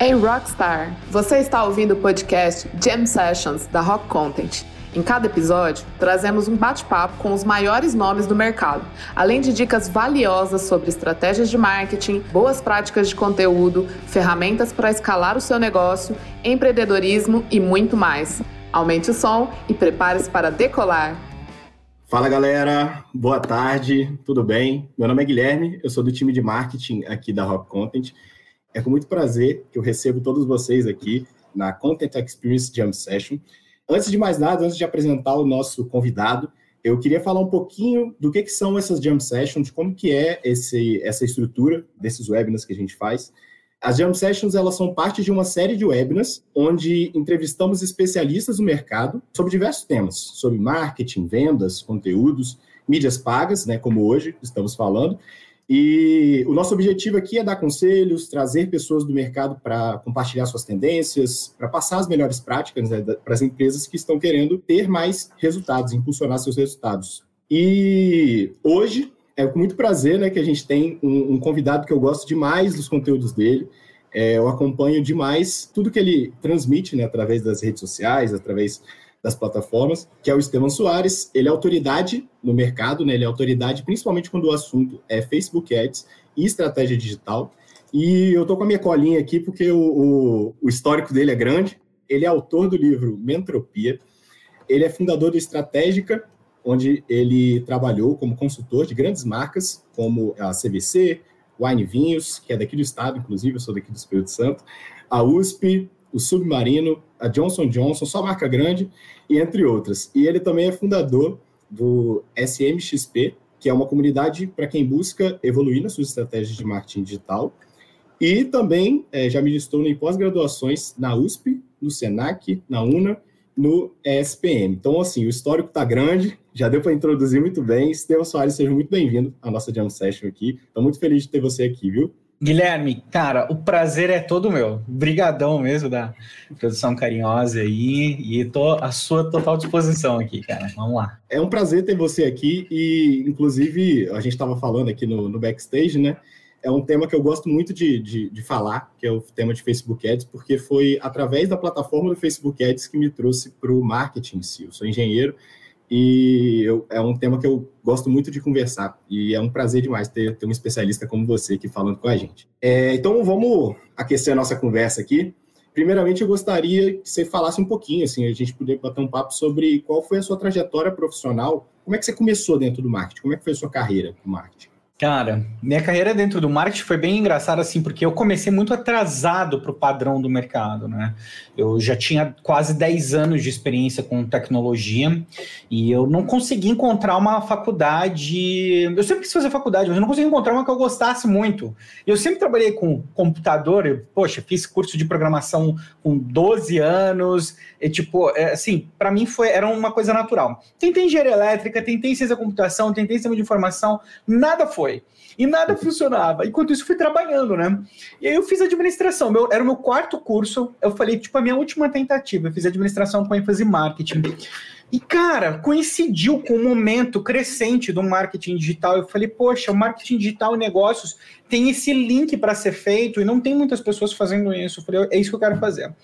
Ei Rockstar, você está ouvindo o podcast Jam Sessions da Rock Content. Em cada episódio, trazemos um bate-papo com os maiores nomes do mercado, além de dicas valiosas sobre estratégias de marketing, boas práticas de conteúdo, ferramentas para escalar o seu negócio, empreendedorismo e muito mais. Aumente o som e prepare-se para decolar. Fala galera, boa tarde, tudo bem? Meu nome é Guilherme, eu sou do time de marketing aqui da Rock Content é com muito prazer que eu recebo todos vocês aqui na Content Experience Jam Session. Antes de mais nada, antes de apresentar o nosso convidado, eu queria falar um pouquinho do que, que são essas Jam Sessions, como que é esse, essa estrutura desses webinars que a gente faz. As Jam Sessions elas são parte de uma série de webinars onde entrevistamos especialistas do mercado sobre diversos temas, sobre marketing, vendas, conteúdos, mídias pagas, né, como hoje estamos falando, e o nosso objetivo aqui é dar conselhos, trazer pessoas do mercado para compartilhar suas tendências, para passar as melhores práticas né, para as empresas que estão querendo ter mais resultados, impulsionar seus resultados. E hoje é com muito prazer né, que a gente tem um, um convidado que eu gosto demais dos conteúdos dele. É, eu acompanho demais tudo que ele transmite né, através das redes sociais, através das plataformas, que é o Esteban Soares. Ele é autoridade no mercado, né? ele é autoridade principalmente quando o assunto é Facebook Ads e estratégia digital. E eu estou com a minha colinha aqui porque o, o, o, histórico dele é grande. Ele é autor do livro Mentropia. Ele é fundador do Estratégica, onde ele trabalhou como consultor de grandes marcas, como a CVC, Wine Vinhos, que é daqui do estado, inclusive, eu sou daqui do Espírito Santo, a USP, o Submarino, a Johnson Johnson, só marca grande, e entre outras. E ele também é fundador do SMXP, que é uma comunidade para quem busca evoluir nas suas estratégias de marketing digital. E também é, já ministrou em pós-graduações na USP, no SENAC, na UNA, no ESPM. Então, assim, o histórico está grande, já deu para introduzir muito bem. Estevam Soares, seja muito bem-vindo à nossa Jam Session aqui. Estou muito feliz de ter você aqui, viu? Guilherme, cara, o prazer é todo meu. Brigadão mesmo da produção carinhosa aí e tô à sua total disposição aqui, cara. Vamos lá. É um prazer ter você aqui e, inclusive, a gente estava falando aqui no, no, backstage, né? É um tema que eu gosto muito de, de, de, falar, que é o tema de Facebook Ads, porque foi através da plataforma do Facebook Ads que me trouxe para o marketing em si. Eu sou engenheiro e eu, é um tema que eu gosto muito de conversar. E é um prazer demais ter, ter um especialista como você aqui falando com a gente. É, então vamos aquecer a nossa conversa aqui. Primeiramente, eu gostaria que você falasse um pouquinho, assim, a gente poder bater um papo sobre qual foi a sua trajetória profissional, como é que você começou dentro do marketing, como é que foi a sua carreira no marketing? Cara, minha carreira dentro do marketing foi bem engraçada, assim, porque eu comecei muito atrasado para o padrão do mercado, né? Eu já tinha quase 10 anos de experiência com tecnologia e eu não consegui encontrar uma faculdade. Eu sempre quis fazer faculdade, mas eu não consegui encontrar uma que eu gostasse muito. Eu sempre trabalhei com computador, eu, poxa, fiz curso de programação com 12 anos, e, tipo, é, assim, para mim foi, era uma coisa natural. Tentei engenharia elétrica, tentei ciência da computação, tentei sistema de informação, nada foi foi. E nada funcionava. Enquanto isso, fui trabalhando, né? E aí eu fiz administração. Meu, era o meu quarto curso. Eu falei, tipo, a minha última tentativa. Eu fiz administração com ênfase em marketing. E, cara, coincidiu com o momento crescente do marketing digital. Eu falei, poxa, o marketing digital e negócios tem esse link para ser feito e não tem muitas pessoas fazendo isso. Eu falei, é isso que eu quero fazer.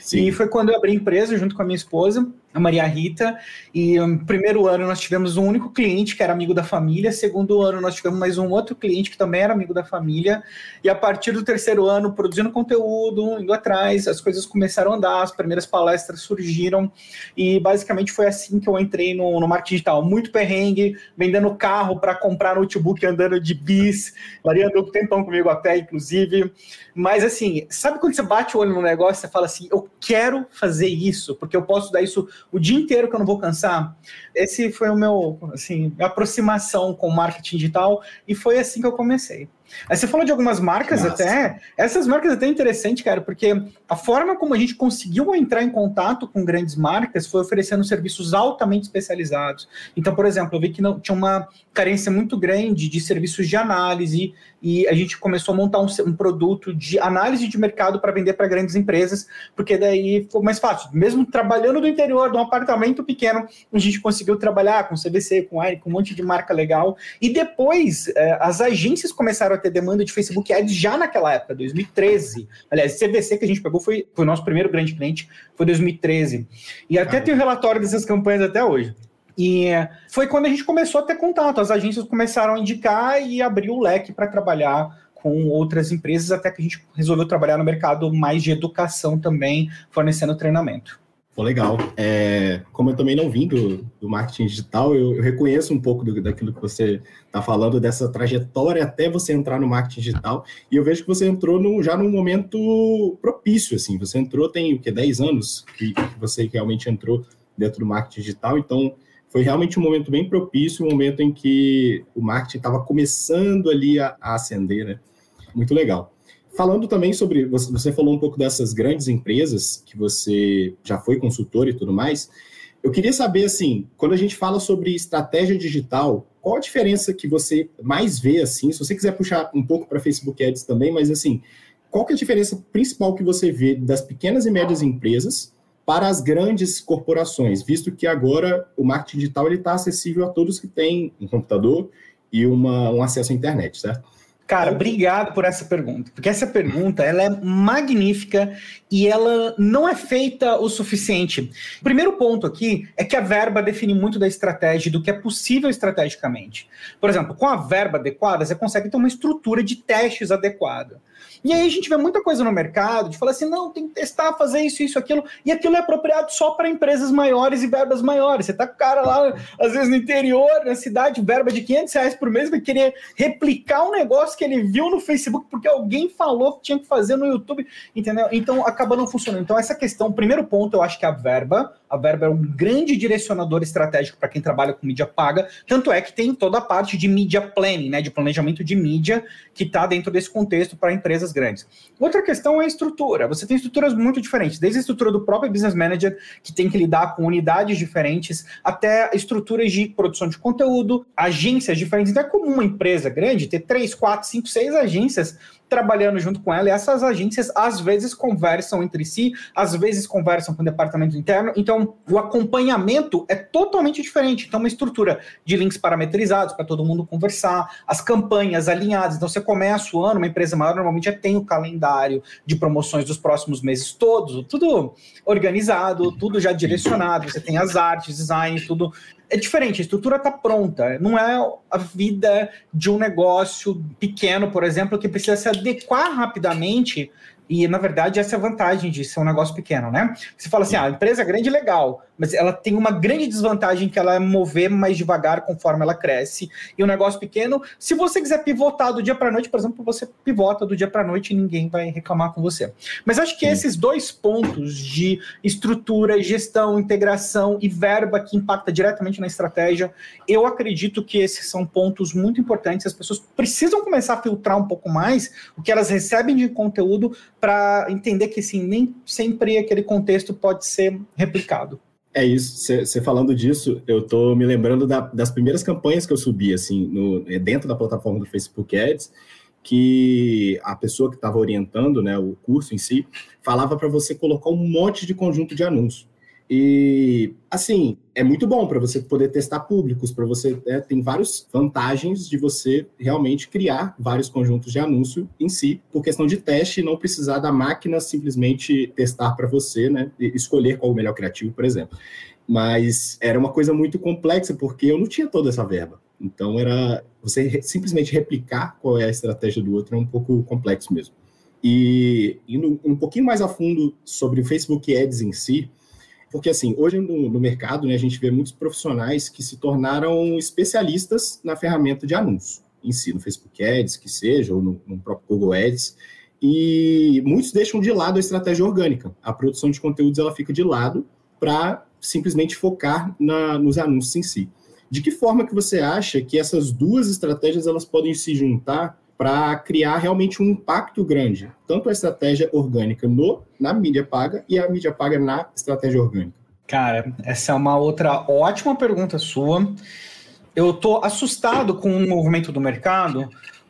Sim. E foi quando eu abri a empresa junto com a minha esposa a Maria Rita, e no um, primeiro ano nós tivemos um único cliente que era amigo da família, segundo ano nós tivemos mais um outro cliente que também era amigo da família, e a partir do terceiro ano, produzindo conteúdo, indo atrás, as coisas começaram a andar, as primeiras palestras surgiram, e basicamente foi assim que eu entrei no, no marketing digital, muito perrengue, vendendo carro para comprar notebook, andando de bis, Maria andou um tempão comigo a pé, inclusive, mas assim, sabe quando você bate o olho no negócio, você fala assim, eu quero fazer isso, porque eu posso dar isso o dia inteiro que eu não vou cansar. Esse foi o meu, assim, aproximação com marketing digital e foi assim que eu comecei. Aí você falou de algumas marcas Nossa. até. Essas marcas até é interessante, cara, porque a forma como a gente conseguiu entrar em contato com grandes marcas foi oferecendo serviços altamente especializados. Então, por exemplo, eu vi que não, tinha uma carência muito grande de serviços de análise e a gente começou a montar um, um produto de análise de mercado para vender para grandes empresas, porque daí ficou mais fácil. Mesmo trabalhando do interior, de um apartamento pequeno, a gente conseguiu trabalhar com CVC, com AIR, com um monte de marca legal. E depois, eh, as agências começaram a ter demanda de Facebook Ads já naquela época, 2013. Aliás, CVC que a gente pegou foi, foi o nosso primeiro grande cliente, foi 2013. E até tem o relatório dessas campanhas até hoje. E foi quando a gente começou a ter contato, as agências começaram a indicar e abrir o leque para trabalhar com outras empresas, até que a gente resolveu trabalhar no mercado mais de educação também, fornecendo treinamento. Pô, legal. É, como eu também não vim do, do marketing digital, eu, eu, reconheço um pouco do, daquilo que você está falando, dessa trajetória até você entrar no marketing digital, e eu vejo que você entrou no, já num momento propício, assim, você entrou tem o que, 10 anos que, que você realmente entrou dentro do marketing digital, então foi realmente um momento bem propício, um momento em que o marketing estava começando ali a, a ascender, né? Muito legal. Falando também sobre, você falou um pouco dessas grandes empresas que você já foi consultor e tudo mais. Eu queria saber, assim, quando a gente fala sobre estratégia digital, qual a diferença que você mais vê, assim, se você quiser puxar um pouco para Facebook Ads também, mas, assim, qual que é a diferença principal que você vê das pequenas e médias empresas para as grandes corporações, visto que agora o marketing digital está acessível a todos que têm um computador e uma, um acesso à internet, certo? Cara, obrigado por essa pergunta, porque essa pergunta ela é magnífica e ela não é feita o suficiente. O primeiro ponto aqui é que a verba define muito da estratégia do que é possível estrategicamente. Por exemplo, com a verba adequada, você consegue ter uma estrutura de testes adequada. E aí a gente vê muita coisa no mercado de falar assim, não, tem que testar, fazer isso, isso, aquilo, e aquilo é apropriado só para empresas maiores e verbas maiores. Você tá com o cara lá, às vezes no interior, na cidade, verba de 500 reais por mês, vai querer replicar um negócio que ele viu no Facebook porque alguém falou que tinha que fazer no YouTube, entendeu? Então acaba não funcionando. Então essa questão, o primeiro ponto, eu acho que a verba, a verba é um grande direcionador estratégico para quem trabalha com mídia paga, tanto é que tem toda a parte de media planning, né, de planejamento de mídia, que está dentro desse contexto para empresas empresas grandes. Outra questão é a estrutura. Você tem estruturas muito diferentes, desde a estrutura do próprio business manager, que tem que lidar com unidades diferentes, até estruturas de produção de conteúdo, agências diferentes. Então é comum uma empresa grande ter três, quatro, cinco, seis agências trabalhando junto com ela, e essas agências às vezes conversam entre si, às vezes conversam com o departamento interno, então o acompanhamento é totalmente diferente. Então, uma estrutura de links parametrizados para todo mundo conversar, as campanhas alinhadas. Então, você começa o ano, uma empresa maior normalmente já tem o calendário de promoções dos próximos meses todos, tudo organizado, tudo já direcionado, você tem as artes, design, tudo é diferente, a estrutura está pronta. Não é a vida de um negócio pequeno, por exemplo, que precisa se adequar rapidamente e, na verdade, essa é a vantagem de ser um negócio pequeno, né? Você fala assim, ah, a empresa é grande é legal, mas ela tem uma grande desvantagem que ela é mover mais devagar conforme ela cresce. E o um negócio pequeno, se você quiser pivotar do dia para noite, por exemplo, você pivota do dia para noite e ninguém vai reclamar com você. Mas acho que Sim. esses dois pontos de estrutura, gestão, integração e verba que impacta diretamente na estratégia, eu acredito que esses são pontos muito importantes. As pessoas precisam começar a filtrar um pouco mais o que elas recebem de conteúdo para entender que assim, nem sempre aquele contexto pode ser replicado. É isso, você falando disso, eu tô me lembrando da, das primeiras campanhas que eu subi, assim, no, dentro da plataforma do Facebook Ads, que a pessoa que estava orientando, né, o curso em si, falava para você colocar um monte de conjunto de anúncios. E, assim, é muito bom para você poder testar públicos, para você. É, tem várias vantagens de você realmente criar vários conjuntos de anúncio em si, por questão de teste, não precisar da máquina simplesmente testar para você, né? Escolher qual o melhor criativo, por exemplo. Mas era uma coisa muito complexa, porque eu não tinha toda essa verba. Então, era você simplesmente replicar qual é a estratégia do outro é um pouco complexo mesmo. E indo um pouquinho mais a fundo sobre o Facebook Ads em si, porque, assim, hoje no, no, mercado, né, a gente vê muitos profissionais que se tornaram especialistas na ferramenta de anúncio, em si, no Facebook Ads, que seja, ou no, no próprio Google Ads, e muitos deixam de lado a estratégia orgânica. A produção de conteúdos, ela fica de lado para simplesmente focar na, nos anúncios em si. De que forma que você acha que essas duas estratégias elas podem se juntar para criar realmente um impacto grande, tanto a estratégia orgânica no, na mídia paga e a mídia paga na estratégia orgânica? Cara, essa é uma outra ótima pergunta sua. Eu estou assustado com o movimento do mercado,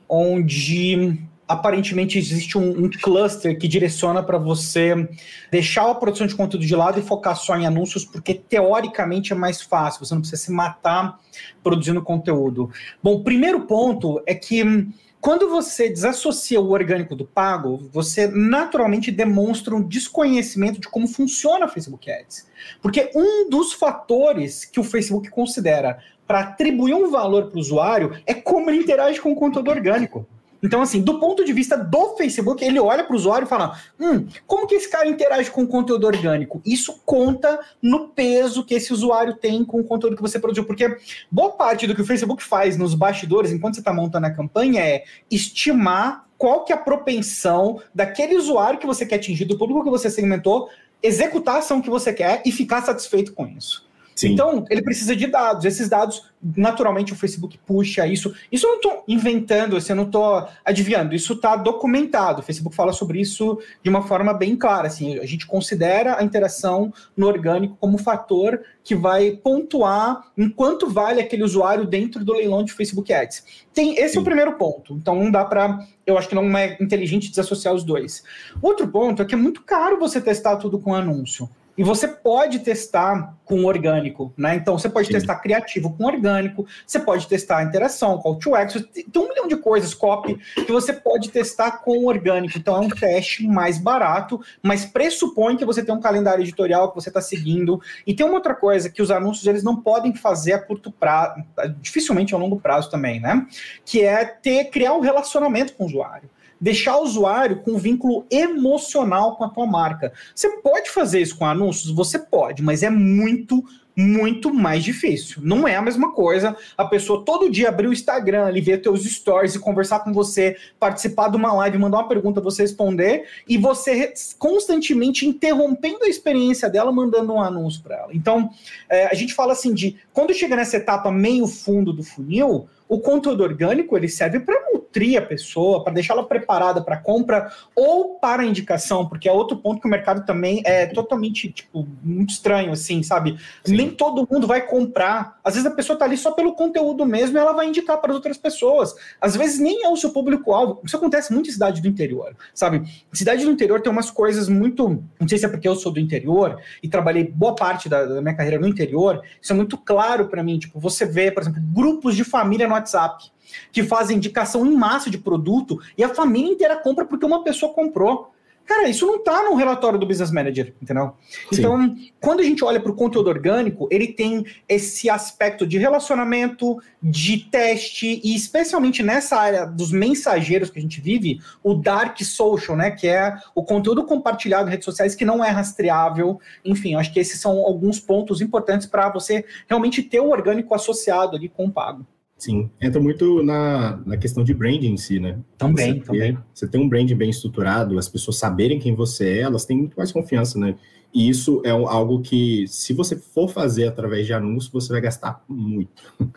onde aparentemente existe um, um cluster que direciona para você deixar a produção de conteúdo de lado e focar só em anúncios, porque teoricamente é mais fácil, você não precisa se matar produzindo conteúdo. Bom, primeiro ponto é que Quando você desassocia o orgânico do pago, você naturalmente demonstra um desconhecimento de como funciona o Facebook Ads. Porque um dos fatores que o Facebook considera para atribuir um valor para o usuário é como ele interage com o conteúdo orgânico. Então, assim, do ponto de vista do Facebook, ele olha para o usuário e fala: hum, como que esse cara interage com o conteúdo orgânico? Isso conta no peso que esse usuário tem com o conteúdo que você produziu. Porque boa parte do que o Facebook faz nos bastidores, enquanto você está montando a campanha, é estimar qual que é a propensão daquele usuário que você quer atingir, do público que você segmentou, executar a ação que você quer e ficar satisfeito com isso. Sim. Então, ele precisa de dados. Esses dados, naturalmente, o Facebook puxa isso. Isso eu não estou inventando, assim, eu não estou adivinhando. Isso está documentado. O Facebook fala sobre isso de uma forma bem clara. Assim, a gente considera a interação no orgânico como fator que vai pontuar em quanto vale aquele usuário dentro do leilão de Facebook Ads. Tem, esse Sim. é o primeiro ponto. Então, não dá para. Eu acho que não é inteligente desassociar os dois. Outro ponto é que é muito caro você testar tudo com anúncio. E você pode testar com orgânico, né? Então você pode Sim. testar criativo com orgânico, você pode testar interação, call to action, tem um milhão de coisas, copy, que você pode testar com orgânico. Então é um teste mais barato, mas pressupõe que você tem um calendário editorial que você está seguindo. E tem uma outra coisa que os anúncios eles não podem fazer a curto prazo, dificilmente a longo prazo também, né? Que é ter criar um relacionamento com o usuário deixar o usuário com um vínculo emocional com a tua marca. Você pode fazer isso com anúncios? Você pode, mas é muito muito mais difícil. Não é a mesma coisa a pessoa todo dia abrir o Instagram, ali, ver teus stories e conversar com você, participar de uma live, mandar uma pergunta, você responder, e você constantemente interrompendo a experiência dela, mandando um anúncio para ela. Então, é, a gente fala assim de quando chega nessa etapa meio fundo do funil, o conteúdo orgânico ele serve para nutrir a pessoa, para deixá-la preparada para compra ou para indicação, porque é outro ponto que o mercado também é totalmente tipo muito estranho assim, sabe? Sim. Nem todo mundo vai comprar. Às vezes a pessoa está ali só pelo conteúdo mesmo e ela vai indicar para outras pessoas. Às vezes nem é o seu público-alvo. Isso acontece muito em cidade do interior, sabe? Cidade do interior tem umas coisas muito. Não sei se é porque eu sou do interior e trabalhei boa parte da, da minha carreira no interior. Isso é muito claro para mim. Tipo, você vê, por exemplo, grupos de família no WhatsApp, que fazem indicação em massa de produto e a família inteira compra porque uma pessoa comprou. Cara, isso não está no relatório do Business Manager, entendeu? Sim. Então, quando a gente olha para o conteúdo orgânico, ele tem esse aspecto de relacionamento, de teste, e especialmente nessa área dos mensageiros que a gente vive, o dark social, né? Que é o conteúdo compartilhado em redes sociais que não é rastreável. Enfim, acho que esses são alguns pontos importantes para você realmente ter o orgânico associado ali com o pago. Sim, entra muito na, na questão de branding em si, né? Também, você também. Ter, você tem um branding bem estruturado, as pessoas saberem quem você é, elas têm muito mais confiança, né? E isso é algo que, se você for fazer através de anúncios, você vai gastar muito.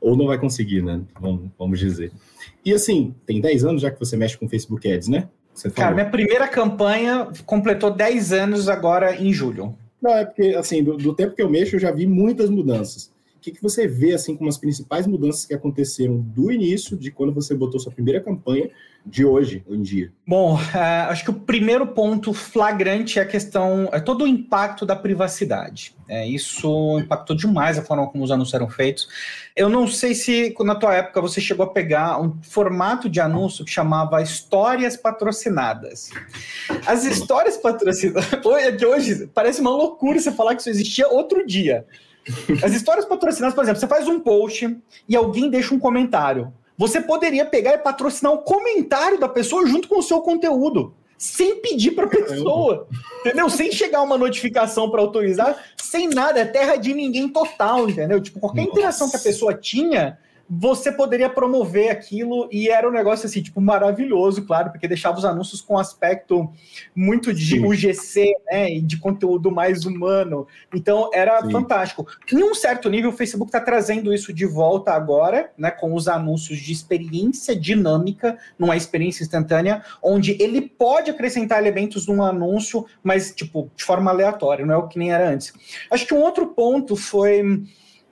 Ou não vai conseguir, né? Vamos, vamos dizer. E assim, tem 10 anos já que você mexe com Facebook Ads, né? Cara, minha primeira campanha completou 10 anos agora em julho. Não, é porque, assim, do, do tempo que eu mexo, eu já vi muitas mudanças que, que você vê assim como as principais mudanças que aconteceram do início, de quando você botou sua primeira campanha, de hoje em dia? Bom, uh, acho que o primeiro ponto flagrante é a questão, é todo o impacto da privacidade. É, isso impactou demais a forma como os anúncios eram feitos. Eu não sei se na tua época você chegou a pegar um formato de anúncio que chamava histórias patrocinadas. As histórias patrocinadas, hoje, hoje parece uma loucura você falar que isso existia outro dia. As histórias patrocinadas, por exemplo, você faz um post e alguém deixa um comentário. Você poderia pegar e patrocinar o comentário da pessoa junto com o seu conteúdo, sem pedir para a pessoa, entendeu? Sem chegar uma notificação para autorizar, sem nada, é terra de ninguém total, entendeu? Tipo, qualquer Nossa. interação que a pessoa tinha, você poderia promover aquilo e era um negócio assim, tipo, maravilhoso, claro, porque deixava os anúncios com aspecto muito de Sim. UGC, né, e de conteúdo mais humano. Então, era Sim. fantástico. Em um certo nível, o Facebook está trazendo isso de volta agora, né, com os anúncios de experiência dinâmica, numa experiência instantânea, onde ele pode acrescentar elementos num anúncio, mas, tipo, de forma aleatória, não é o que nem era antes. Acho que um outro ponto foi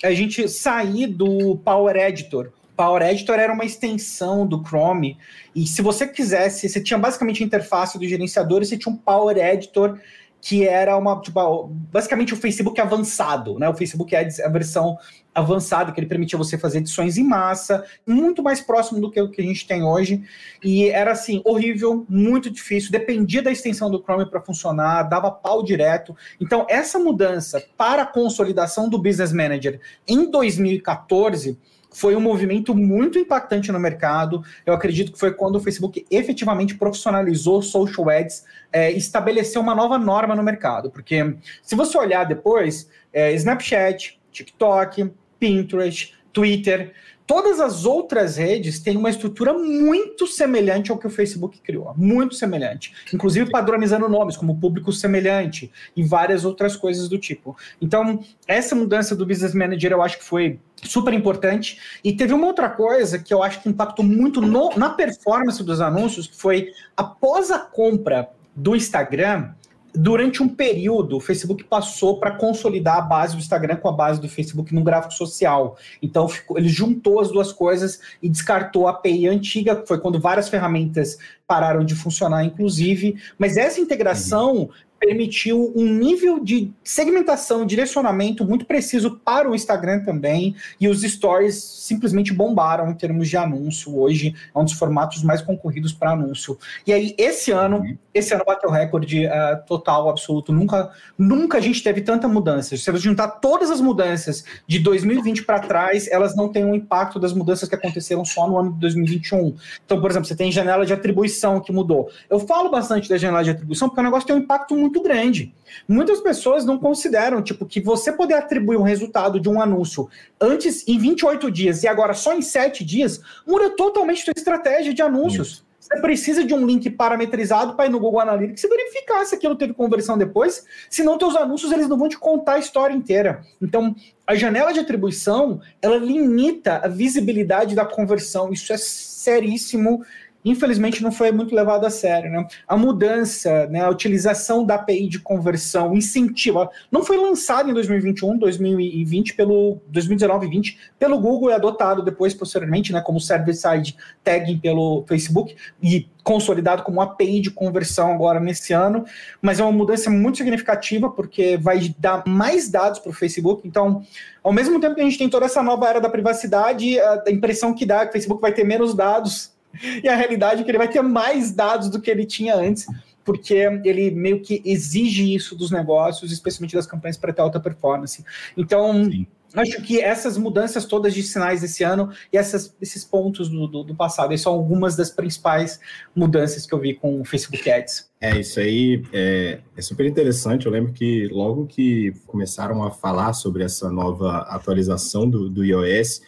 a gente sair do Power Editor. Power Editor era uma extensão do Chrome, e se você quisesse, você tinha basicamente a interface do gerenciador e você tinha um Power Editor que era uma, tipo, basicamente o Facebook avançado, né? O Facebook Ads, a versão avançada, que ele permitia você fazer edições em massa, muito mais próximo do que o que a gente tem hoje. E era assim, horrível, muito difícil, dependia da extensão do Chrome para funcionar, dava pau direto. Então, essa mudança para a consolidação do Business Manager em 2014 foi um movimento muito impactante no mercado. Eu acredito que foi quando o Facebook efetivamente profissionalizou social ads, é, estabeleceu uma nova norma no mercado. Porque se você olhar depois, é, Snapchat, TikTok, Pinterest, Twitter, todas as outras redes têm uma estrutura muito semelhante ao que o Facebook criou, muito semelhante, inclusive padronizando nomes como público semelhante e várias outras coisas do tipo. Então, essa mudança do Business Manager eu acho que foi super importante. E teve uma outra coisa que eu acho que impactou muito no, na performance dos anúncios, que foi após a compra do Instagram, durante um período, o Facebook passou para consolidar a base do Instagram com a base do Facebook no gráfico social. Então, ficou, ele juntou as duas coisas e descartou a API antiga, que foi quando várias ferramentas pararam de funcionar, inclusive. Mas essa integração uhum permitiu um nível de segmentação, direcionamento muito preciso para o Instagram também, e os stories simplesmente bombaram em termos de anúncio. Hoje é um dos formatos mais concorridos para anúncio. E aí, esse ano, uhum. esse ano bateu recorde uh, total, absoluto. Nunca, nunca a gente teve tanta mudança. Se você juntar todas as mudanças de 2020 para trás, elas não têm um impacto das mudanças que aconteceram só no ano de 2021. Então, por exemplo, você tem janela de atribuição que mudou. Eu falo bastante da janela de atribuição porque o negócio tem um impacto muito muito grande. Muitas pessoas não consideram, tipo, que você poder atribuir um resultado de um anúncio antes em 28 dias e agora só em 7 dias, muda totalmente a sua estratégia de anúncios. Isso. Você precisa de um link parametrizado para ir no Google Analytics e verificar se aquilo teve conversão depois, senão teus anúncios eles não vão te contar a história inteira. Então, a janela de atribuição, ela limita a visibilidade da conversão. Isso é seríssimo infelizmente não foi muito levado a sério. Né? A mudança, né, a utilização da API de conversão incentiva, não foi lançado em 2021, 2020, pelo 2019 e 20 pelo Google e adotado depois posteriormente, né, como server-side tagging pelo Facebook e consolidado como API de conversão agora nesse ano, mas é uma mudança muito significativa porque vai dar mais dados para o Facebook. Então, ao mesmo tempo que a gente tem toda essa nova era da privacidade, a impressão que dá é que o Facebook vai ter menos dados e a realidade é que ele vai ter mais dados do que ele tinha antes, porque ele meio que exige isso dos negócios, especialmente das campanhas para ter alta performance. Então, Sim. acho que essas mudanças todas de sinais desse ano e essas, esses pontos do, do, do passado, são algumas das principais mudanças que eu vi com o Facebook Ads. É, isso aí é, é super interessante. Eu lembro que logo que começaram a falar sobre essa nova atualização do, do iOS,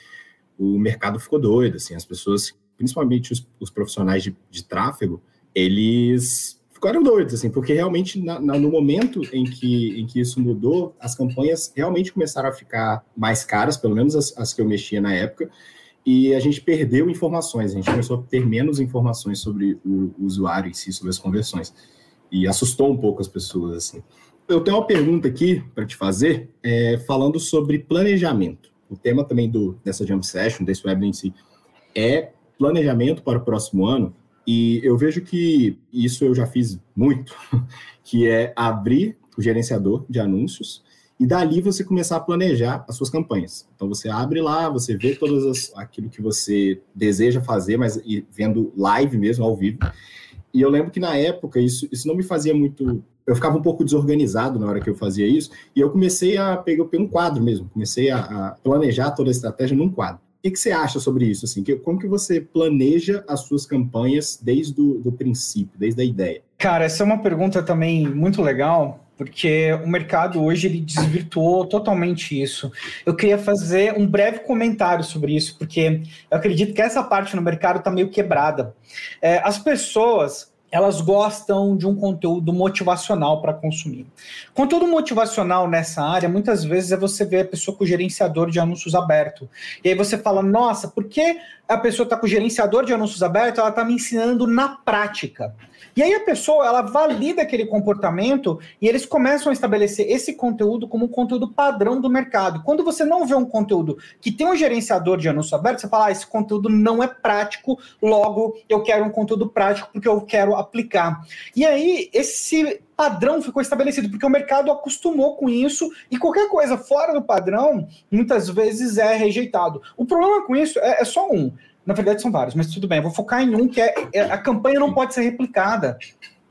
o mercado ficou doido, assim, as pessoas principalmente os, os profissionais de, de, tráfego, eles ficaram doidos, assim, porque realmente na, na, no momento em que, em que isso mudou, as campanhas realmente começaram a ficar mais caras, pelo menos as, as que eu mexia na época, e a gente perdeu informações, a gente começou a ter menos informações sobre o, o usuário em si, sobre as conversões, e assustou um pouco as pessoas, assim. Eu tenho uma pergunta aqui para te fazer, é, falando sobre planejamento. O tema também do, dessa Jump Session, desse webinar em si, é planejamento para o próximo ano, e eu vejo que isso eu já fiz muito, que é abrir o gerenciador de anúncios e dali você começar a planejar as suas campanhas. Então você abre lá, você vê todas as, aquilo que você deseja fazer, mas vendo live mesmo, ao vivo. E eu lembro que na época isso, isso não me fazia muito. Eu ficava um pouco desorganizado na hora que eu fazia isso, e eu comecei a pegar um quadro mesmo, comecei a, a planejar toda a estratégia num quadro que, que você acha sobre isso? Assim, que, como que você planeja as suas campanhas desde o do princípio, desde a ideia? Cara, essa é uma pergunta também muito legal, porque o mercado hoje ele desvirtuou totalmente isso. Eu queria fazer um breve comentário sobre isso, porque eu acredito que essa parte no mercado está meio quebrada. É, as pessoas elas gostam de um conteúdo motivacional para consumir. Conteúdo motivacional nessa área, muitas vezes é você ver a pessoa com o gerenciador de anúncios aberto. E aí você fala, nossa, por que a pessoa está com o gerenciador de anúncios aberto? Ela está me ensinando na prática. E aí a pessoa, ela valida aquele comportamento e eles começam a estabelecer esse conteúdo como um conteúdo padrão do mercado. Quando você não vê um conteúdo que tem um gerenciador de anúncio aberto, você fala, ah, esse conteúdo não é prático, logo eu quero um conteúdo prático porque eu quero aplicar. E aí, esse padrão ficou estabelecido, porque o mercado acostumou com isso e qualquer coisa fora do padrão, muitas vezes é rejeitado. O problema com isso é, é só um. Na verdade, são vários, mas tudo bem. Eu vou focar em um que é, é a campanha não pode ser replicada.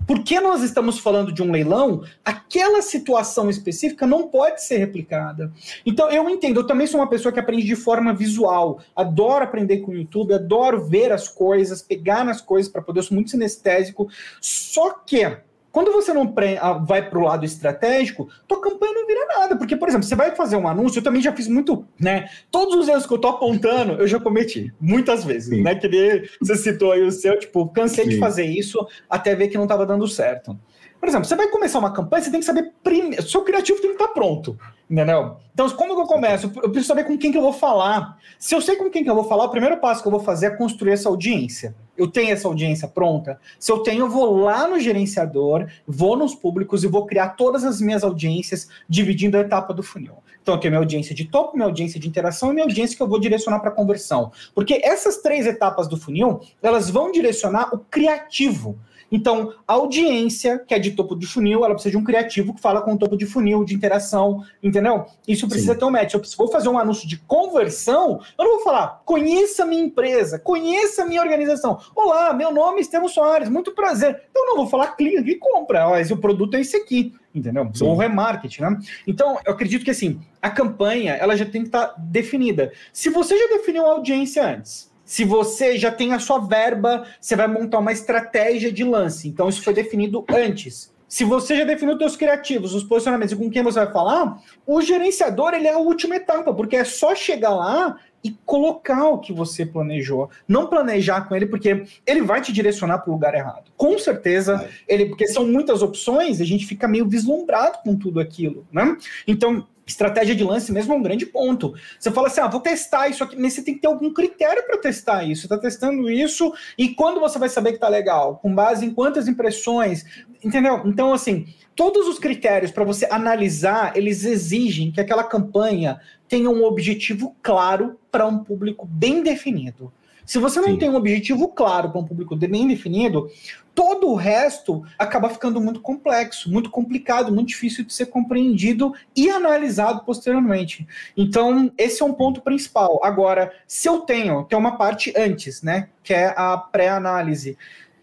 Porque nós estamos falando de um leilão, aquela situação específica não pode ser replicada. Então, eu entendo, eu também sou uma pessoa que aprende de forma visual, adoro aprender com o YouTube, adoro ver as coisas, pegar nas coisas para poder, eu sou muito sinestésico. Só que quando você não ah, vai para o lado estratégico, tua campanha não vira nada. Porque, por exemplo, você vai fazer um anúncio, eu também já fiz muito, né? Todos os erros que eu tô apontando, eu já cometi, muitas vezes, Sim. né? Que você citou aí o seu, tipo, cansei Sim. de fazer isso até ver que não estava dando certo. Por exemplo, você vai começar uma campanha, você tem que saber primeiro. Seu criativo tem que estar tá pronto. Entendeu? Então, como que eu começo? Eu preciso saber com quem que eu vou falar. Se eu sei com quem que eu vou falar, o primeiro passo que eu vou fazer é construir essa audiência. Eu tenho essa audiência pronta? Se eu tenho, eu vou lá no gerenciador, vou nos públicos e vou criar todas as minhas audiências, dividindo a etapa do funil. Então, eu tenho minha audiência de topo, minha audiência de interação e minha audiência que eu vou direcionar para conversão. Porque essas três etapas do funil, elas vão direcionar o criativo. Então, a audiência, que é de topo de funil, ela precisa de um criativo que fala com o topo de funil, de interação, entendeu? Isso precisa Sim. ter um match. Se eu vou fazer um anúncio de conversão, eu não vou falar, conheça minha empresa, conheça minha organização. Olá, meu nome é Estevam Soares, muito prazer. Então, não vou falar clica e compra. Esse o produto é esse aqui, entendeu? Sim. Ou remarketing, né? Então, eu acredito que, assim, a campanha, ela já tem que estar tá definida. Se você já definiu a audiência antes, se você já tem a sua verba, você vai montar uma estratégia de lance. Então, isso foi definido antes. Se você já definiu os seus criativos, os posicionamentos e com quem você vai falar, o gerenciador ele é a última etapa, porque é só chegar lá e colocar o que você planejou. Não planejar com ele, porque ele vai te direcionar para o lugar errado. Com certeza, ele, porque são muitas opções, a gente fica meio vislumbrado com tudo aquilo, né? Então, estratégia de lance mesmo é um grande ponto. Você fala assim, ah, vou testar isso aqui, mas você tem que ter algum critério para testar isso. Você está testando isso e quando você vai saber que está legal? Com base em quantas impressões? Entendeu? Então, assim, todos os critérios para você analisar, eles exigem que aquela campanha tenha um objetivo claro para um público bem definido. Se você não Sim. tem um objetivo claro para um público bem definido, todo o resto acaba ficando muito complexo, muito complicado, muito difícil de ser compreendido e analisado posteriormente. Então, esse é um ponto principal. Agora, se eu tenho, que é uma parte antes, né, que é a pré-análise,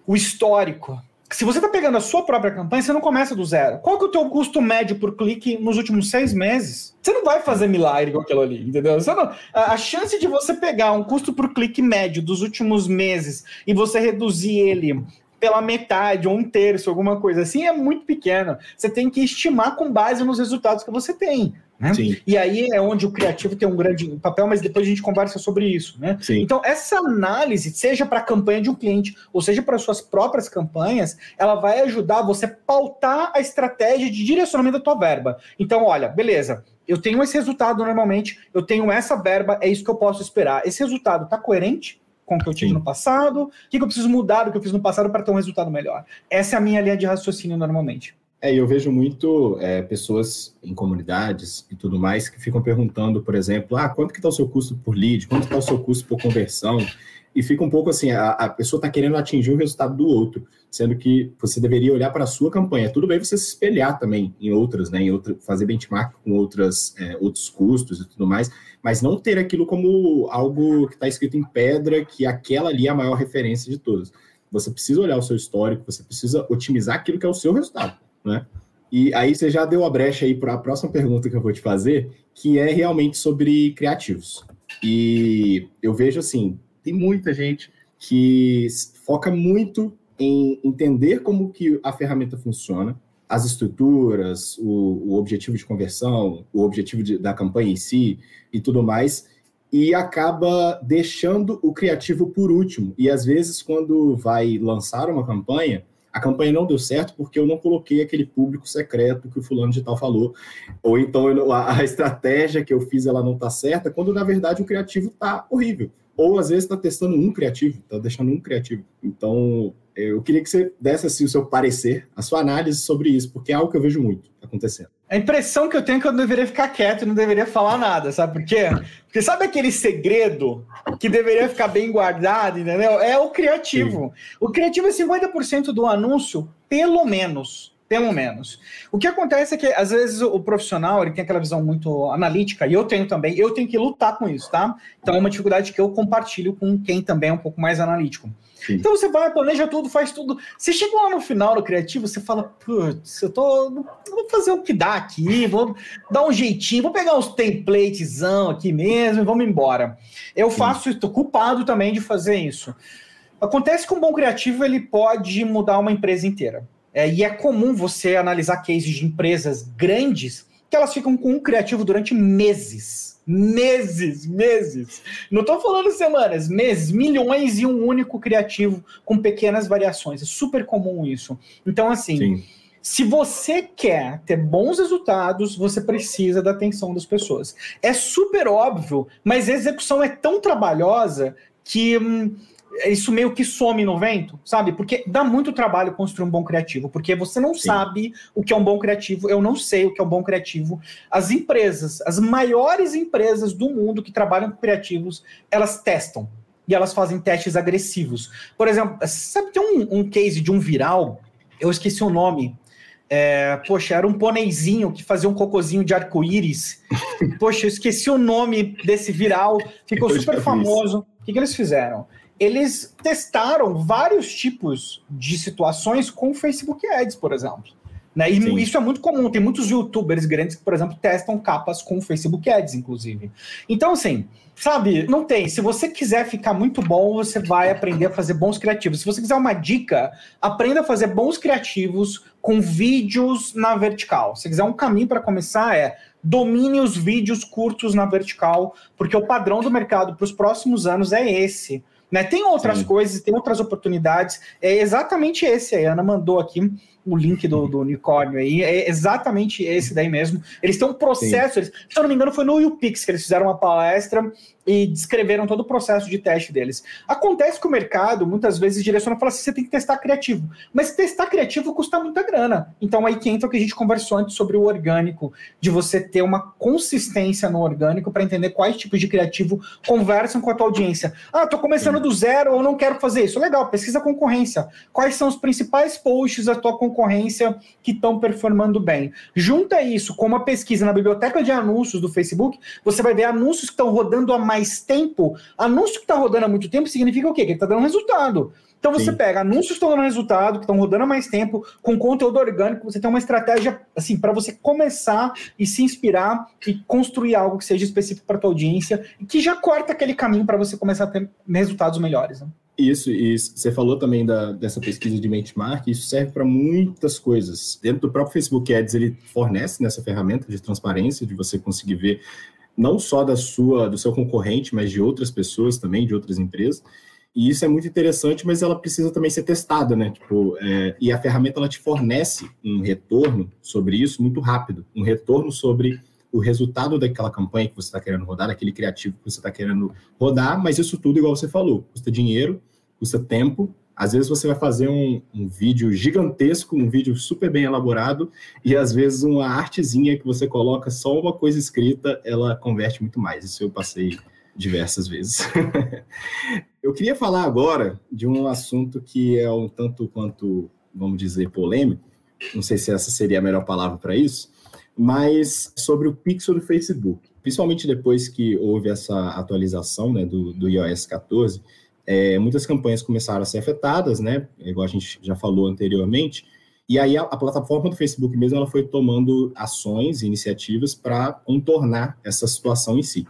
o histórico, se você está pegando a sua própria campanha, você não começa do zero. Qual que é o teu custo médio por clique nos últimos seis meses? Você não vai fazer milagre com aquilo ali, entendeu? Não, a, a, chance de você pegar um custo por clique médio dos últimos meses e você reduzir ele pela metade ou um terço, alguma coisa assim, é muito pequena. Você tem que estimar com base nos resultados que você tem. Né? E aí é onde o criativo tem um grande papel, mas depois a gente conversa sobre isso. Né? Então, essa análise, seja para a campanha de um cliente, ou seja para suas próprias campanhas, ela vai ajudar você a pautar a estratégia de direcionamento da tua verba. Então, olha, beleza, eu tenho esse resultado normalmente, eu tenho essa verba, é isso que eu posso esperar. Esse resultado está coerente? Com o que eu tive Sim. no passado, o que eu preciso mudar do que eu fiz no passado para ter um resultado melhor. Essa é a minha linha de raciocínio normalmente. É, eu vejo muito é, pessoas em comunidades e tudo mais que ficam perguntando, por exemplo, ah, quanto que está o seu custo por lead, quanto está o seu custo por conversão, e fica um pouco assim, a, a pessoa está querendo atingir o resultado do outro, sendo que você deveria olhar para a sua campanha. Tudo bem você se espelhar também em outras, né, em outra, fazer benchmark com outras, é, outros custos e tudo mais, mas não ter aquilo como algo que está escrito em pedra, que aquela ali é a maior referência de todas. Você precisa olhar o seu histórico, você precisa otimizar aquilo que é o seu resultado né? E aí você já deu a brecha aí para a próxima pergunta que eu vou te fazer, que é realmente sobre criativos. E eu vejo assim, tem muita gente que foca muito em entender como que a ferramenta funciona, as estruturas, o, o objetivo de conversão, o objetivo de, da campanha em si e tudo mais, e acaba deixando o criativo por último. E às vezes, quando vai lançar uma campanha, a campanha não deu certo porque eu não coloquei aquele público secreto que o fulano de tal falou, ou então a, estratégia que eu fiz ela não está certa, quando na verdade o criativo está horrível. Ou às vezes está testando um criativo, está deixando um criativo. Então, eu queria que você desse assim, o seu parecer, a sua análise sobre isso, porque é algo que eu vejo muito acontecendo. A impressão que eu tenho é que eu deveria ficar quieto e não deveria falar nada, sabe por quê? Porque sabe aquele segredo que deveria ficar bem guardado, entendeu? É o criativo. Sim. O criativo é 50% do anúncio, pelo menos. Pelo menos. O que acontece é que, às vezes, o profissional ele tem aquela visão muito analítica, e eu tenho também, eu tenho que lutar com isso, tá? Então é uma dificuldade que eu compartilho com quem também é um pouco mais analítico. Sim. Então você vai, planeja tudo, faz tudo. Você chega lá no final no criativo, você fala, putz, eu tô. Vou fazer o que dá aqui, vou dar um jeitinho, vou pegar uns templatezão aqui mesmo e vamos embora. Eu faço isso, tô culpado também de fazer isso. Acontece que um bom criativo ele pode mudar uma empresa inteira. É, e é comum você analisar cases de empresas grandes que elas ficam com um criativo durante meses. Meses, meses. Não estou falando semanas, meses, milhões e um único criativo com pequenas variações. É super comum isso. Então, assim, Sim. se você quer ter bons resultados, você precisa da atenção das pessoas. É super óbvio, mas a execução é tão trabalhosa que. Hum, isso meio que some no vento, sabe? Porque dá muito trabalho construir um bom criativo, porque você não Sim. sabe o que é um bom criativo, eu não sei o que é um bom criativo. As empresas, as maiores empresas do mundo que trabalham com criativos, elas testam e elas fazem testes agressivos. Por exemplo, sabe, tem um, um case de um viral, eu esqueci o nome, é, poxa, era um pôneizinho que fazia um cocozinho de arco-íris. Poxa, eu esqueci o nome desse viral, ficou super famoso. O que, que eles fizeram? Eles testaram vários tipos de situações com o Facebook Ads, por exemplo. Né? E Sim. isso é muito comum. Tem muitos youtubers grandes que, por exemplo, testam capas com o Facebook Ads, inclusive. Então, assim, sabe, não tem. Se você quiser ficar muito bom, você vai aprender a fazer bons criativos. Se você quiser uma dica, aprenda a fazer bons criativos com vídeos na vertical. Se quiser um caminho para começar, é domine os vídeos curtos na vertical, porque o padrão do mercado para os próximos anos é esse. Né? Tem outras Sim. coisas, tem outras oportunidades. É exatamente esse aí. A Ana mandou aqui o link do, do unicórnio aí, é exatamente esse daí mesmo. Eles têm um processo, eles, se eu não me engano, foi no UPix que eles fizeram uma palestra e descreveram todo o processo de teste deles. Acontece que o mercado muitas vezes direciona e fala assim: você tem que testar criativo. Mas testar criativo custa muita grana. Então aí que entra o que a gente conversou antes sobre o orgânico, de você ter uma consistência no orgânico para entender quais tipos de criativo conversam com a tua audiência. Ah, tô começando Sim. do zero ou não quero fazer isso. Legal, pesquisa concorrência. Quais são os principais posts da tua concorrência que estão performando bem? Junta isso com uma pesquisa na biblioteca de anúncios do Facebook, você vai ver anúncios que estão rodando a mais mais tempo, anúncio que está rodando há muito tempo significa o quê? Que ele está dando resultado. Então você Sim. pega anúncios que estão dando resultado, que estão rodando há mais tempo, com conteúdo orgânico, você tem uma estratégia assim para você começar e se inspirar e construir algo que seja específico para tua audiência e que já corta aquele caminho para você começar a ter resultados melhores. Né? Isso, e você falou também da, dessa pesquisa de benchmark, isso serve para muitas coisas. Dentro do próprio Facebook Ads, ele fornece nessa ferramenta de transparência, de você conseguir ver não só da sua, do seu concorrente, mas de outras pessoas também, de outras empresas. E isso é muito interessante, mas ela precisa também ser testada, né? Tipo, é, e a ferramenta ela te fornece um retorno sobre isso muito rápido, um retorno sobre o resultado daquela campanha que você está querendo rodar, daquele criativo que você está querendo rodar, mas isso tudo, igual você falou, custa dinheiro, custa tempo às vezes você vai fazer um, um, vídeo gigantesco, um vídeo super bem elaborado, e às vezes uma artezinha que você coloca só uma coisa escrita, ela converte muito mais. Isso eu passei diversas vezes. eu queria falar agora de um assunto que é um tanto quanto, vamos dizer, polêmico. Não sei se essa seria a melhor palavra para isso, mas sobre o pixel do Facebook. Principalmente depois que houve essa atualização né, do, do iOS 14, é, muitas campanhas começaram a ser afetadas, né? Igual a gente já falou anteriormente. E aí a, a plataforma do Facebook mesmo ela foi tomando ações iniciativas para contornar essa situação em si.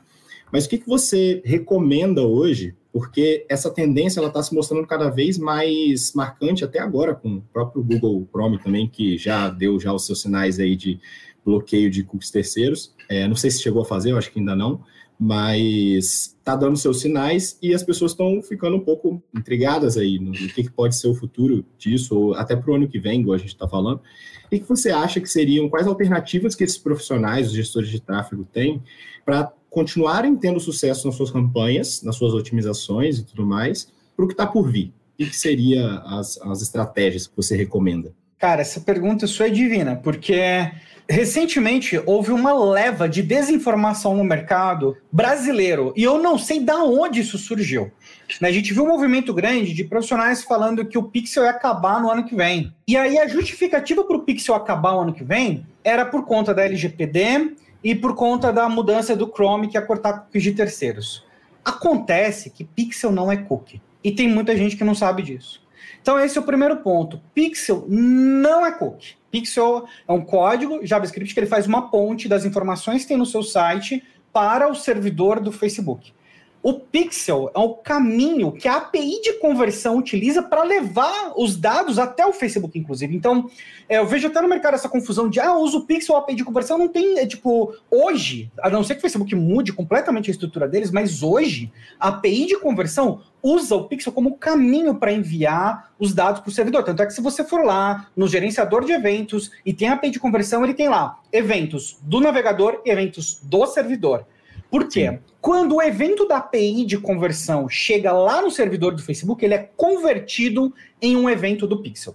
Mas o que, que você recomenda hoje? Porque essa tendência ela está se mostrando cada vez mais marcante até agora com o próprio Google Chrome também que já deu já os seus sinais aí de bloqueio de cookies terceiros. É, não sei se chegou a fazer, eu acho que ainda não mas está dando seus sinais e as pessoas estão ficando um pouco intrigadas aí no, que, que, pode ser o futuro disso, ou até para o ano que vem, igual a gente está falando. O que, você acha que seriam, quais alternativas que esses profissionais, os gestores de tráfego, têm para continuarem tendo sucesso nas suas campanhas, nas suas otimizações e tudo mais, para o que está por vir? O que, que seria as, as estratégias que você recomenda? Cara, essa pergunta sua é divina, porque recentemente houve uma leva de desinformação no mercado brasileiro e eu não sei da onde isso surgiu. A gente viu um movimento grande de profissionais falando que o Pixel ia acabar no ano que vem. E aí a justificativa para o Pixel acabar no ano que vem era por conta da LGPD e por conta da mudança do Chrome que ia cortar cookies de terceiros. Acontece que Pixel não é cookie. E tem muita gente que não sabe disso. Então, esse é o primeiro ponto. Pixel não é cookie. Pixel é um código JavaScript que ele faz uma ponte das informações que tem no seu site para o servidor do Facebook. O Pixel é o caminho que a API de conversão utiliza para levar os dados até o Facebook, inclusive. Então, é, eu vejo até no mercado essa confusão de, ah, uso o Pixel, a API de conversão. Não tem, é, tipo, hoje, a não ser que o Facebook mude completamente a estrutura deles, mas hoje, a API de conversão usa o Pixel como caminho para enviar os dados para o servidor. Tanto é que se você for lá no gerenciador de eventos e tem a API de conversão, ele tem lá eventos do navegador e eventos do servidor. Por quê? Sim. Quando o evento da API de conversão chega lá no servidor do Facebook, ele é convertido em um evento do Pixel.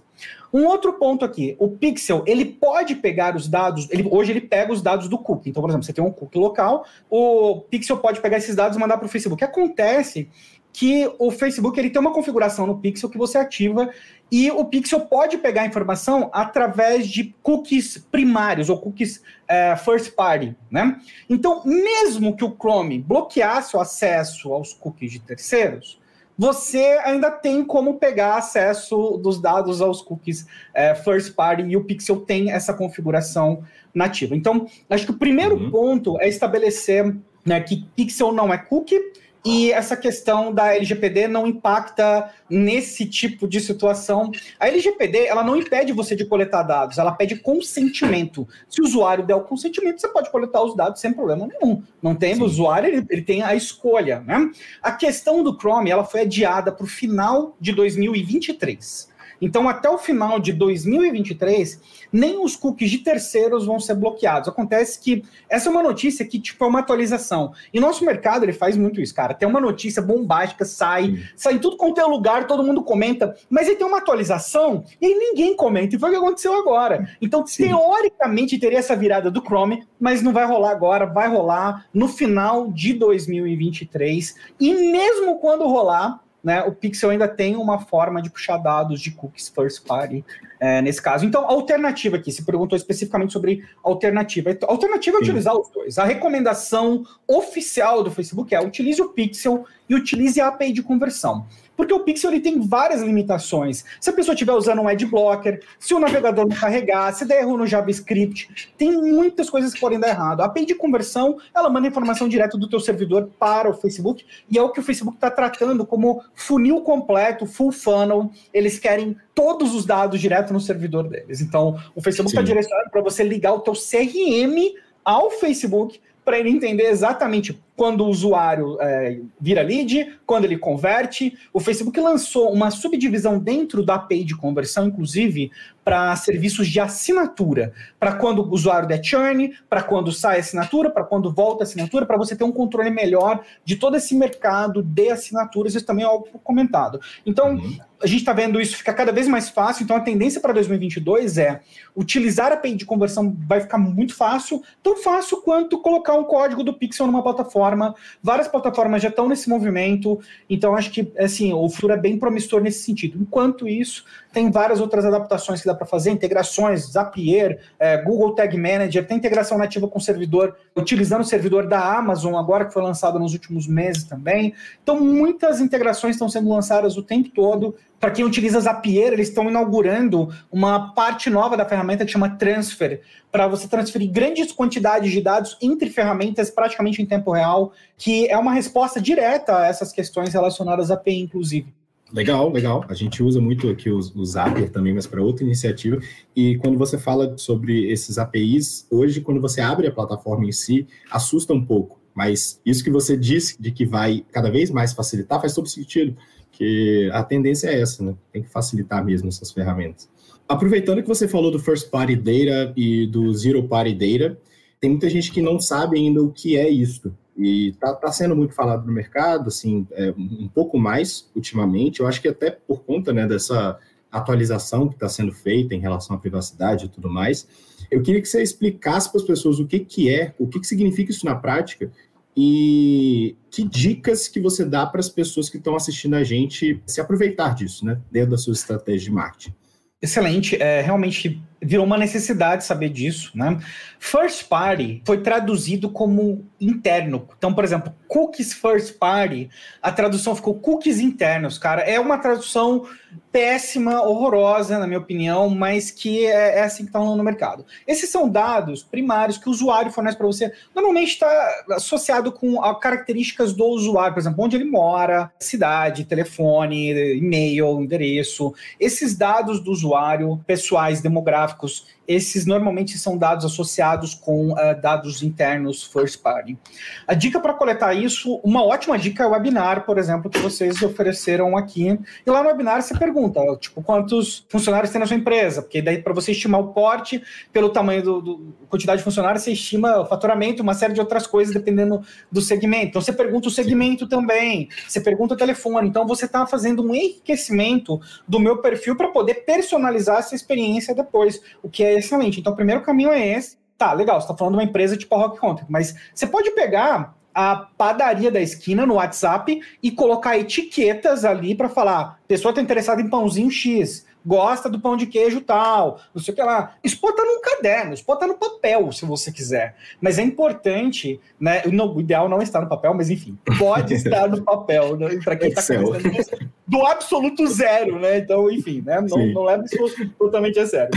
Um outro ponto aqui, o Pixel, ele pode pegar os dados, ele, hoje ele pega os dados do cookie. Então, por exemplo, você tem um cookie local, o Pixel pode pegar esses dados e mandar para o Facebook. Acontece que o Facebook ele tem uma configuração no Pixel que você ativa e o Pixel pode pegar a informação através de cookies primários ou cookies é, first party, né? Então, mesmo que o Chrome bloqueasse o acesso aos cookies de terceiros, você ainda tem como pegar acesso dos dados aos cookies é, first party e o Pixel tem essa configuração nativa. Então, acho que o primeiro uhum. ponto é estabelecer né, que Pixel não é cookie e essa questão da LGPD não impacta nesse tipo de situação. A LGPD, ela não impede você de coletar dados, ela pede consentimento. Se o usuário der o consentimento, você pode coletar os dados sem problema nenhum. Não tem o usuário, ele, ele, tem a escolha, né? A questão do Chrome, ela foi adiada para o final de 2023. Então, até o final de 2023, nem os cookies de terceiros vão ser bloqueados. Acontece que essa é uma notícia que, tipo, é uma atualização. E nosso mercado, ele faz muito isso, cara. Tem uma notícia bombástica, sai, Sim. sai em tudo quanto é lugar, todo mundo comenta, mas aí tem uma atualização e aí ninguém comenta. E foi o que aconteceu agora. Então, Sim. teoricamente, teria essa virada do Chrome, mas não vai rolar agora, vai rolar no final de 2023. E mesmo quando rolar, né, o Pixel ainda tem uma forma de puxar dados de cookies first party é, nesse caso. Então, alternativa aqui, se perguntou especificamente sobre alternativa. A alternativa é utilizar os dois. A recomendação oficial do Facebook é utilize o Pixel e utilize a API de conversão. Porque o Pixel ele tem várias limitações. Se a pessoa estiver usando um ad blocker, se o navegador não carregar, se der erro no JavaScript, tem muitas coisas que podem dar errado. A API de conversão, ela manda informação direto do teu servidor para o Facebook, e é o que o Facebook está tratando como funil completo, full funnel. Eles querem todos os dados direto no servidor deles. Então, o Facebook está direcionado para você ligar o teu CRM ao Facebook para ele entender exatamente quando o usuário é, vira lead, quando ele converte. O Facebook lançou uma subdivisão dentro da API de conversão, inclusive, para serviços de assinatura. Para quando o usuário der churn, para quando sai a assinatura, para quando volta a assinatura, para você ter um controle melhor de todo esse mercado de assinaturas. Isso também é algo comentado. Então, uhum. a gente está vendo isso ficar cada vez mais fácil. Então, a tendência para 2022 é utilizar a API de conversão vai ficar muito fácil, tão fácil quanto colocar um código do Pixel numa plataforma plataforma, várias plataformas já estão nesse movimento, então acho que assim, o futuro é bem promissor nesse sentido. Enquanto isso, tem várias outras adaptações que dá para fazer, integrações, Zapier, é, Google Tag Manager, tem integração nativa com o servidor, utilizando o servidor da Amazon, agora que foi lançado nos últimos meses também. Então, muitas integrações estão sendo lançadas o tempo todo. Para quem utiliza Zapier, eles estão inaugurando uma parte nova da ferramenta que chama Transfer, para você transferir grandes quantidades de dados entre ferramentas praticamente em tempo real, que é uma resposta direta a essas questões relacionadas à API, inclusive. Legal, legal. A gente usa muito aqui o, o Zapier também, mas para outra iniciativa. E quando você fala sobre esses APIs, hoje, quando você abre a plataforma em si, assusta um pouco. Mas isso que você disse de que vai cada vez mais facilitar faz todo sentido, que a tendência é essa, né? Tem que facilitar mesmo essas ferramentas. Aproveitando que você falou do First Party Data e do Zero Party Data, tem muita gente que não sabe ainda o que é isso. E está tá sendo muito falado no mercado, assim, é, um pouco mais ultimamente. Eu acho que até por conta né, dessa atualização que está sendo feita em relação à privacidade e tudo mais. Eu queria que você explicasse para as pessoas o que, que é, o que, que significa isso na prática e que dicas que você dá para as pessoas que estão assistindo a gente se aproveitar disso, né, dentro da sua estratégia de marketing. Excelente, é, realmente virou uma necessidade saber disso, né? First party foi traduzido como interno. Então, por exemplo, cookies first party, a tradução ficou cookies internos, cara. É uma tradução péssima, horrorosa, na minha opinião, mas que é, é assim que está no mercado. Esses são dados primários que o usuário fornece para você. Normalmente está associado com características do usuário, por exemplo, onde ele mora, cidade, telefone, e-mail, endereço. Esses dados do usuário, pessoais, demográficos, gráficos esses normalmente são dados associados com uh, dados internos first party. A dica para coletar isso, uma ótima dica é o webinar, por exemplo, que vocês ofereceram aqui. E lá no webinar você pergunta, tipo, quantos funcionários tem na sua empresa? Porque daí para você estimar o porte, pelo tamanho do, do, quantidade de funcionários, você estima o faturamento, uma série de outras coisas dependendo do segmento. Então você pergunta o segmento também, você pergunta o telefone. Então você está fazendo um enriquecimento do meu perfil para poder personalizar essa experiência depois, o que é excelente. Então, o primeiro caminho é esse. Tá, legal, você está falando de uma empresa tipo a Rock Content, mas você pode pegar a padaria da esquina no WhatsApp e colocar etiquetas ali para falar: pessoa está interessada em pãozinho X, gosta do pão de queijo tal, não sei o que lá. Isso pode estar num caderno, isso pode estar no papel, se você quiser. Mas é importante, né? o ideal não está no papel, mas enfim, pode estar no papel, né, para quem está começando do absoluto zero, né? Então, enfim, né? Não, não leva isso totalmente a sério.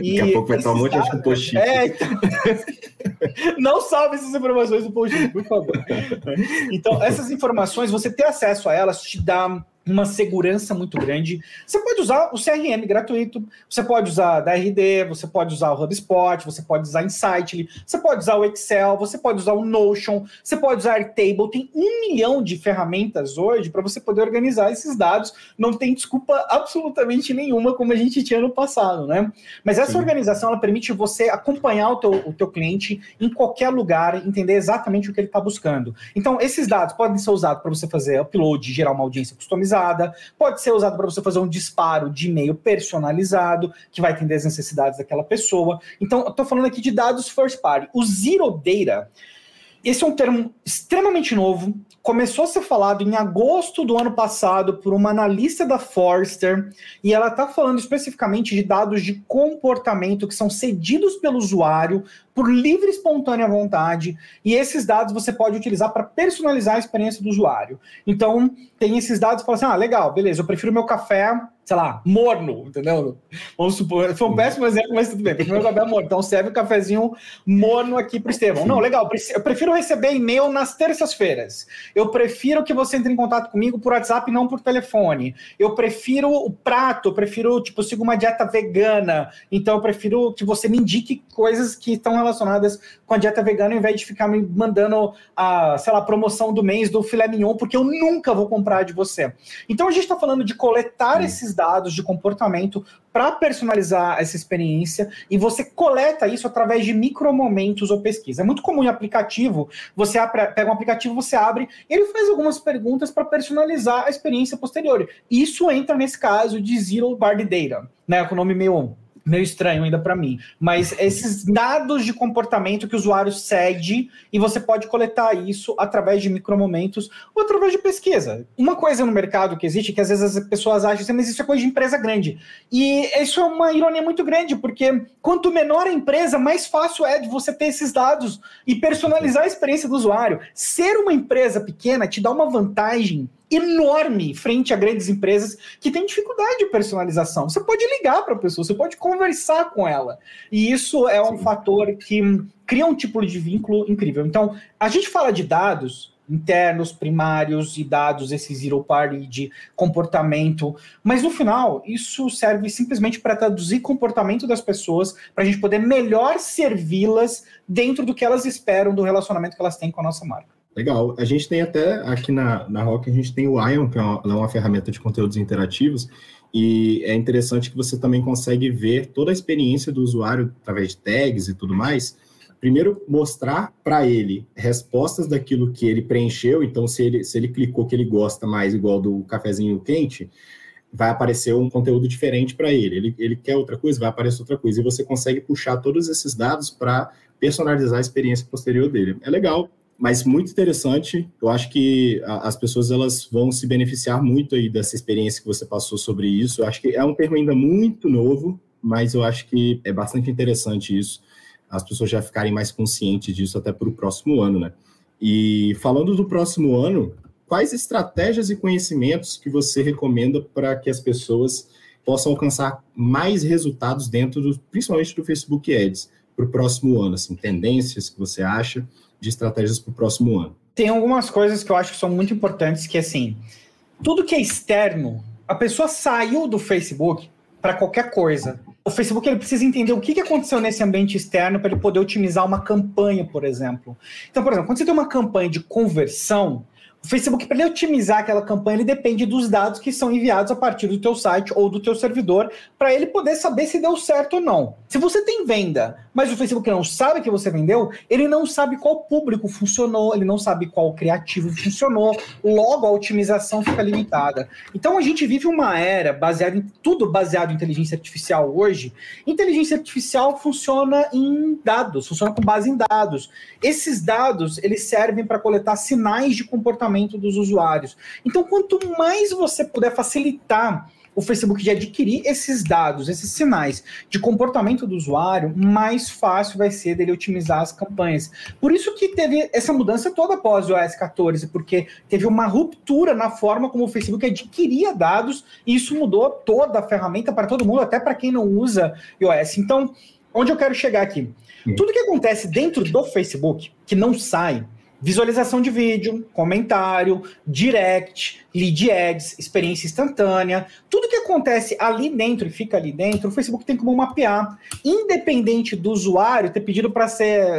E Daqui a pouco vai estar um monte de post É, então... não salve essas informações do post por favor. Então, essas informações, você ter acesso a elas te dá uma segurança muito grande. Você pode usar o CRM gratuito, você pode usar da RD, você pode usar o HubSpot, você pode usar Insightly, você pode usar o Excel, você pode usar o Notion, você pode usar Airtable. Tem um milhão de ferramentas hoje para você poder organizar esses dados. Não tem desculpa absolutamente nenhuma como a gente tinha no passado, né? Mas essa Sim. organização ela permite você acompanhar o teu, o teu cliente em qualquer lugar, entender exatamente o que ele está buscando. Então, esses dados podem ser usados para você fazer upload, gerar uma audiência customizada pode ser usado para você fazer um disparo de e-mail personalizado, que vai atender as necessidades daquela pessoa. Então, eu estou falando aqui de dados first party. O Zero Data, esse é um termo extremamente novo, começou a ser falado em agosto do ano passado por uma analista da Forrester, e ela está falando especificamente de dados de comportamento que são cedidos pelo usuário por livre e espontânea vontade, e esses dados você pode utilizar para personalizar a experiência do usuário. Então, tem esses dados falam assim: ah, legal, beleza, eu prefiro meu café sei lá, morno, entendeu? Vamos supor, foi um péssimo exemplo, mas tudo bem. Primeiro café morno, então serve um cafezinho morno aqui para o Estevão. Não, legal, eu prefiro receber e-mail nas terças-feiras. Eu prefiro que você entre em contato comigo por WhatsApp e não por telefone. Eu prefiro o prato, eu prefiro, tipo, eu sigo uma dieta vegana, então eu prefiro que você me indique coisas que estão relacionadas com a dieta vegana, ao invés de ficar me mandando a, sei lá, promoção do mês do filé mignon, porque eu nunca vou comprar de você. Então a gente está falando de coletar esses dados de comportamento para personalizar essa experiência e você coleta isso através de micromomentos ou pesquisa. É muito comum em aplicativo, você pega um aplicativo, você abre, ele faz algumas perguntas para personalizar a experiência posterior. Isso entra nesse caso de Zero Bar Data, né, com o nome meio meio estranho ainda para mim. Mas esses dados de comportamento que o usuário cede e você pode coletar isso através de micromomentos ou através de pesquisa. Uma coisa no mercado que existe que às vezes as pessoas acham assim, mas isso é coisa de empresa grande. E isso é uma ironia muito grande, porque quanto menor a empresa, mais fácil é de você ter esses dados e personalizar a experiência do usuário. Ser uma empresa pequena te dá uma vantagem enorme frente a grandes empresas que têm dificuldade de personalização. Você pode ligar para a pessoa, você pode conversar com ela. E isso é um Sim. fator que cria um tipo de vínculo incrível. Então, a gente fala de dados internos, primários e dados, esse zero party de comportamento, mas no final isso serve simplesmente para traduzir comportamento das pessoas, para a gente poder melhor servi-las dentro do que elas esperam do relacionamento que elas têm com a nossa marca. Legal. A gente tem até aqui na, na Rock, a gente tem o Ion, que é uma, é uma ferramenta de conteúdos interativos, e é interessante que você também consegue ver toda a experiência do usuário através de tags e tudo mais. Primeiro, mostrar para ele respostas daquilo que ele preencheu. Então, se ele, se ele clicou que ele gosta mais, igual do cafezinho quente, vai aparecer um conteúdo diferente para ele. ele. Ele quer outra coisa, vai aparecer outra coisa. E você consegue puxar todos esses dados para personalizar a experiência posterior dele. É legal, mas muito interessante. Eu acho que as pessoas elas vão se beneficiar muito aí dessa experiência que você passou sobre isso. Eu acho que é um termo ainda muito novo, mas eu acho que é bastante interessante isso. As pessoas já ficarem mais conscientes disso até para o próximo ano, né? E falando do próximo ano, quais estratégias e conhecimentos que você recomenda para que as pessoas possam alcançar mais resultados dentro, do, principalmente do Facebook Ads, para o próximo ano? Assim, tendências que você acha de estratégias para o próximo ano? Tem algumas coisas que eu acho que são muito importantes, que assim, tudo que é externo, a pessoa saiu do Facebook para qualquer coisa. O Facebook ele precisa entender o que aconteceu nesse ambiente externo para ele poder otimizar uma campanha, por exemplo. Então, por exemplo, quando você tem uma campanha de conversão, o Facebook, para ele otimizar aquela campanha, ele depende dos dados que são enviados a partir do teu site ou do teu servidor, para ele poder saber se deu certo ou não. Se você tem venda, mas o Facebook não sabe que você vendeu, ele não sabe qual público funcionou, ele não sabe qual criativo funcionou, logo a otimização fica limitada. Então a gente vive uma era baseada em tudo baseado em inteligência artificial hoje. Inteligência artificial funciona em dados, funciona com base em dados. Esses dados, eles servem para coletar sinais de comportamento comportamento dos usuários. Então, quanto mais você puder facilitar o Facebook de adquirir esses dados, esses sinais de comportamento do usuário, mais fácil vai ser dele otimizar as campanhas. Por isso que teve essa mudança toda após o iOS 14, porque teve uma ruptura na forma como o Facebook adquiria dados, e isso mudou toda a ferramenta para todo mundo, até para quem não usa iOS. Então, onde eu quero chegar aqui? Tudo que acontece dentro do Facebook, que não sai, visualização de vídeo, comentário, direct, lead ads, experiência instantânea, tudo que acontece ali dentro e fica ali dentro, o Facebook tem como mapear, independente do usuário ter pedido para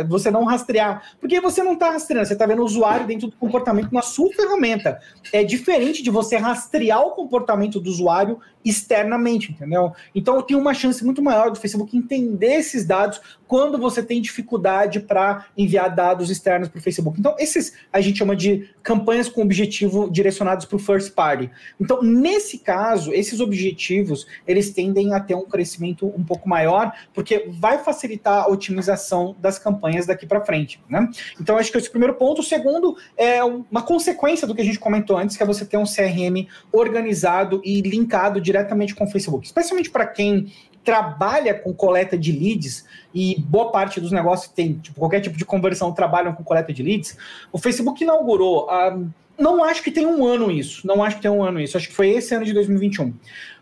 você não rastrear, porque você não está rastreando, você está vendo o usuário dentro do comportamento na sua ferramenta. É diferente de você rastrear o comportamento do usuário externamente, entendeu? Então tenho uma chance muito maior do Facebook entender esses dados quando você tem dificuldade para enviar dados externos para o Facebook. Então esses a gente chama de campanhas com objetivo direcionados para o first party. Então nesse caso esses objetivos eles tendem a ter um crescimento um pouco maior porque vai facilitar a otimização das campanhas daqui para frente, né? Então acho que esse é o primeiro ponto. O segundo é uma consequência do que a gente comentou antes, que é você ter um CRM organizado e linkado de diretamente com o Facebook, especialmente para quem trabalha com coleta de leads e boa parte dos negócios tem tipo, qualquer tipo de conversão trabalham com coleta de leads. O Facebook inaugurou, uh, não acho que tem um ano isso, não acho que tem um ano isso, acho que foi esse ano de 2021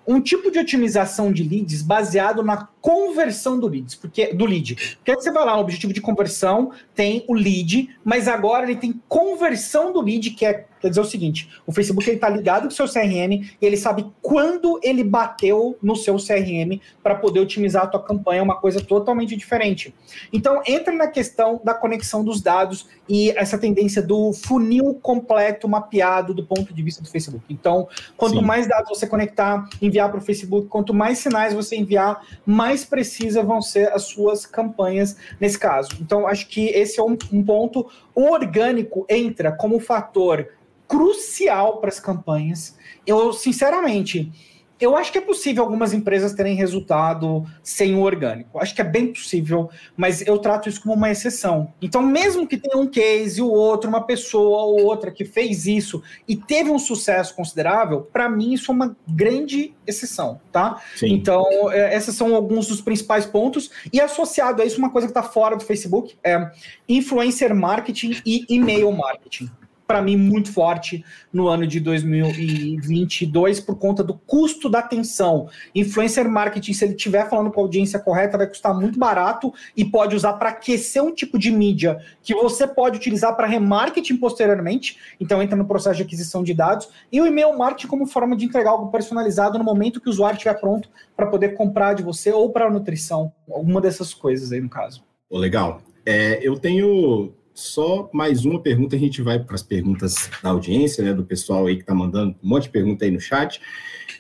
um tipo de otimização de leads baseado na conversão do leads, porque do lead. Porque você vai lá no objetivo de conversão, tem o lead, mas agora ele tem conversão do lead, que é quer dizer o seguinte: o Facebook ele está ligado com o seu CRM e ele sabe quando ele bateu no seu CRM para poder otimizar a tua campanha, é uma coisa totalmente diferente. Então entra na questão da conexão dos dados e essa tendência do funil completo mapeado do ponto de vista do Facebook. Então, quanto Sim. mais dados você conectar, enviar para o Facebook, quanto mais sinais você enviar, mais precisas vão ser as suas campanhas nesse caso. Então, acho que esse é um, um ponto. O orgânico entra como fator crucial para as campanhas. Eu, sinceramente, eu acho que é possível algumas empresas terem resultado sem o orgânico. Acho que é bem possível, mas eu trato isso como uma exceção. Então, mesmo que tenha um case, o outro, uma pessoa ou outra que fez isso e teve um sucesso considerável, para mim isso é uma grande exceção, tá? Sim. Então, é, esses são alguns dos principais pontos. E associado a isso, uma coisa que está fora do Facebook é influencer marketing e e-mail marketing para mim, muito forte no ano de 2022 por conta do custo da atenção. Influencer marketing, se ele estiver falando com a audiência correta, vai custar muito barato e pode usar para aquecer um tipo de mídia que você pode utilizar para remarketing posteriormente. Então, entra no processo de aquisição de dados. E o e-mail marketing como forma de entregar algo personalizado no momento que o usuário estiver pronto para poder comprar de você ou para nutrição. Alguma dessas coisas aí, no caso. Legal. É, eu tenho só mais uma pergunta, a gente vai para as perguntas da audiência, né, do pessoal aí que está mandando um monte de pergunta aí no chat.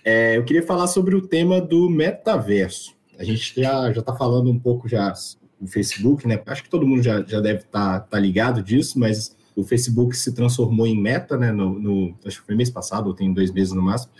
É, eu queria falar sobre o tema do metaverso. A gente já está falando um pouco já no Facebook, né? Acho que todo mundo já, já deve estar tá, tá ligado disso, mas o Facebook se transformou em meta, né? No, no, acho que foi mês passado, ou tem dois meses no máximo.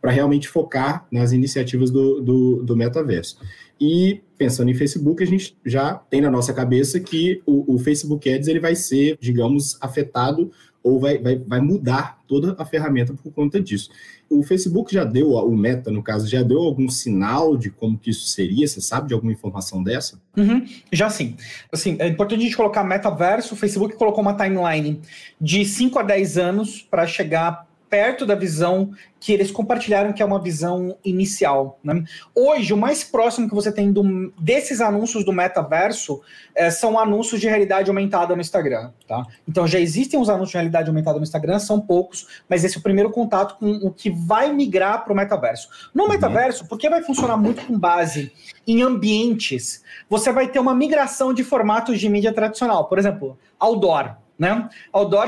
Para realmente focar nas iniciativas do, do, do, metaverso. E pensando em Facebook, a gente já tem na nossa cabeça que o, o Facebook Ads ele vai ser, digamos, afetado ou vai, vai, vai mudar toda a ferramenta por conta disso. O Facebook já deu, o Meta, no caso, já deu algum sinal de como que isso seria? Você sabe de alguma informação dessa? Uhum, já sim. Assim, é importante a gente colocar metaverso. O Facebook colocou uma timeline de 5 a 10 anos para chegar perto da visão que eles compartilharam, que é uma visão inicial. Né? Hoje, o mais próximo que você tem do, desses anúncios do metaverso é, são anúncios de realidade aumentada no Instagram. Tá? Então, já existem os anúncios de realidade aumentada no Instagram, são poucos, mas esse é o primeiro contato com o que vai migrar para o metaverso. No uhum. metaverso, porque vai funcionar muito com base em ambientes, você vai ter uma migração de formatos de mídia tradicional. Por exemplo, outdoor. Né?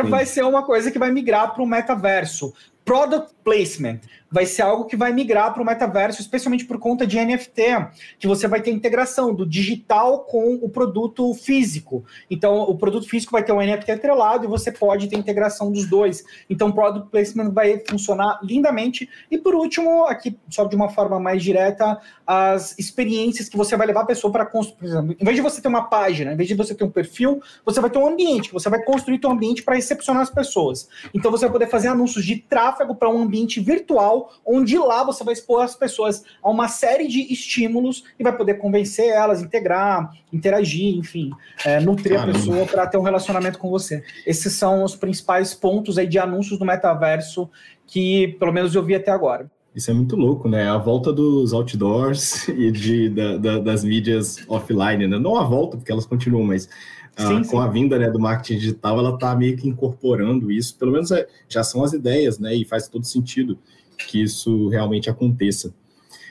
Sim. vai ser uma coisa que vai migrar para o metaverso. Product placement vai ser algo que vai migrar para o metaverso, especialmente por conta de NFT, que você vai ter integração do digital com o produto físico. Então, o produto físico vai ter um NFT atrelado e você pode ter integração dos dois. Então, product placement vai funcionar lindamente. E por último, aqui só de uma forma mais direta, as experiências que você vai levar a pessoa para construir. Por exemplo, em vez de você ter uma página, em vez de você ter um perfil, você vai ter um ambiente, que você vai construir seu ambiente para recepcionar as pessoas. Então, você vai poder fazer anúncios de tráfego para um ambiente virtual onde lá você vai expor as pessoas a uma série de estímulos e vai poder convencer elas, integrar, interagir, enfim, é, nutrir Caramba. a pessoa para ter um relacionamento com você. Esses são os principais pontos aí de anúncios do metaverso que, pelo menos, eu vi até agora. Isso é muito louco, né? A volta dos outdoors e de, da, da, das mídias offline, né? Não a volta, porque elas continuam, mas ah, sim, com sim. a vinda né, do marketing digital, ela está meio que incorporando isso. Pelo menos é, já são as ideias, né? E faz todo sentido que isso realmente aconteça.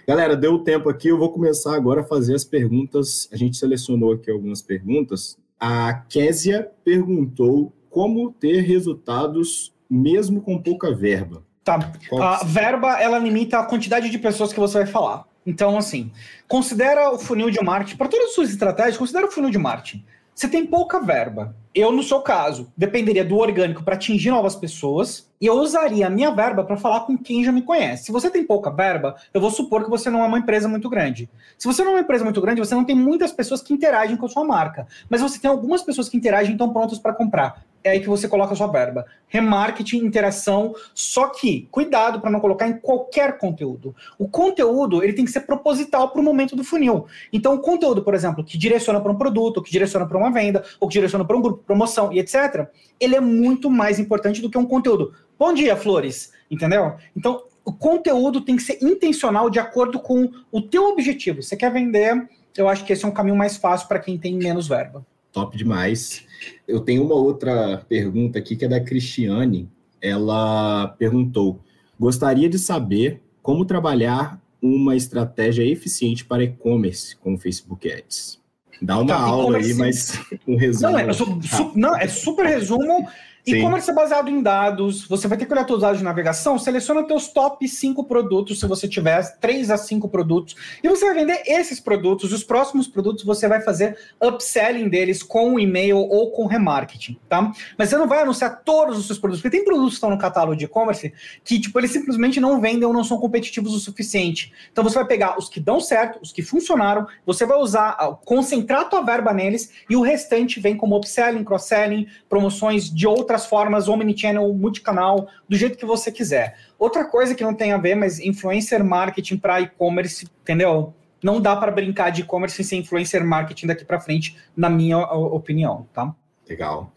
Galera, deu tempo aqui, eu vou começar agora a fazer as perguntas. A gente selecionou aqui algumas perguntas. A Késia perguntou como ter resultados mesmo com pouca verba. Tá. Qual a verba, ela limita a quantidade de pessoas que você vai falar. Então, assim, considera o funil de marketing, para todas as suas estratégias, considera o funil de marketing. Você tem pouca verba. Eu, no seu caso, dependeria do orgânico para atingir novas pessoas e eu usaria a minha verba para falar com quem já me conhece. Se você tem pouca verba, eu vou supor que você não é uma empresa muito grande. Se você não é uma empresa muito grande, você não tem muitas pessoas que interagem com a sua marca, mas você tem algumas pessoas que interagem e estão prontas para comprar. É aí que você coloca a sua verba. Remarketing, interação, só que cuidado para não colocar em qualquer conteúdo. O conteúdo ele tem que ser proposital para o momento do funil. Então, o conteúdo, por exemplo, que direciona para um produto, que direciona para uma venda, ou que direciona para um grupo, promoção e etc., ele é muito mais importante do que um conteúdo Bom dia, flores. Entendeu? Então, o conteúdo tem que ser intencional de acordo com o teu objetivo. Você quer vender, eu acho que esse é um caminho mais fácil para quem tem menos verba. Top demais. Eu tenho uma outra pergunta aqui que é da Cristiane. Ela perguntou: gostaria de saber como trabalhar uma estratégia eficiente para e-commerce com o Facebook Ads. Dá uma tá, aula aí, mas um resumo. Não, é, su, su, não, é super resumo. E-commerce é baseado em dados, você vai ter que olhar seus dados de navegação, seleciona teus top 5 produtos, se você tiver 3 a 5 produtos, e você vai vender esses produtos, os próximos produtos você vai fazer upselling deles com e-mail ou com remarketing, tá? Mas você não vai anunciar todos os seus produtos, porque tem produtos que estão no catálogo de e-commerce que, tipo, eles simplesmente não vendem ou não são competitivos o suficiente. Então você vai pegar os que dão certo, os que funcionaram, você vai usar, concentrar a tua verba neles, e o restante vem como upselling, cross-selling, promoções de outras outras formas, omnichannel, multicanal, do jeito que você quiser. Outra coisa que não tem a ver, mas influencer marketing para e-commerce, entendeu? Não dá para brincar de e-commerce sem influencer marketing daqui para frente, na minha opinião, tá? Legal.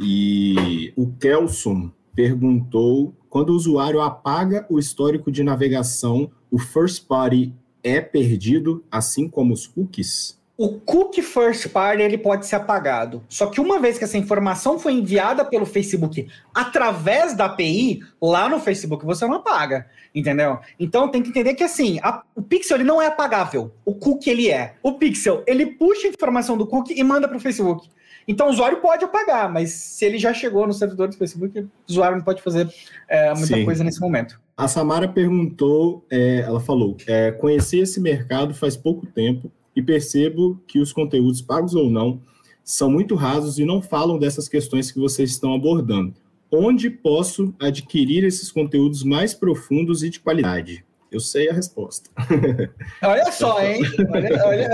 E o Kelson perguntou: quando o usuário apaga o histórico de navegação, o first party é perdido, assim como os cookies? O cookie first party ele pode ser apagado. Só que uma vez que essa informação foi enviada pelo Facebook através da API, lá no Facebook você não apaga, entendeu? Então tem que entender que assim, a, o pixel ele não é apagável, o cookie ele é. O pixel, ele puxa a informação do cookie e manda para o Facebook. Então o usuário pode apagar, mas se ele já chegou no servidor do Facebook, o usuário não pode fazer é, muita Sim. coisa nesse momento. A Samara perguntou, é, ela falou, é, conheci esse mercado faz pouco tempo, e percebo que os conteúdos, pagos ou não, são muito rasos e não falam dessas questões que vocês estão abordando. onde posso adquirir esses conteúdos mais profundos e de qualidade? Eu sei a resposta. Olha só, hein? Olha, olha,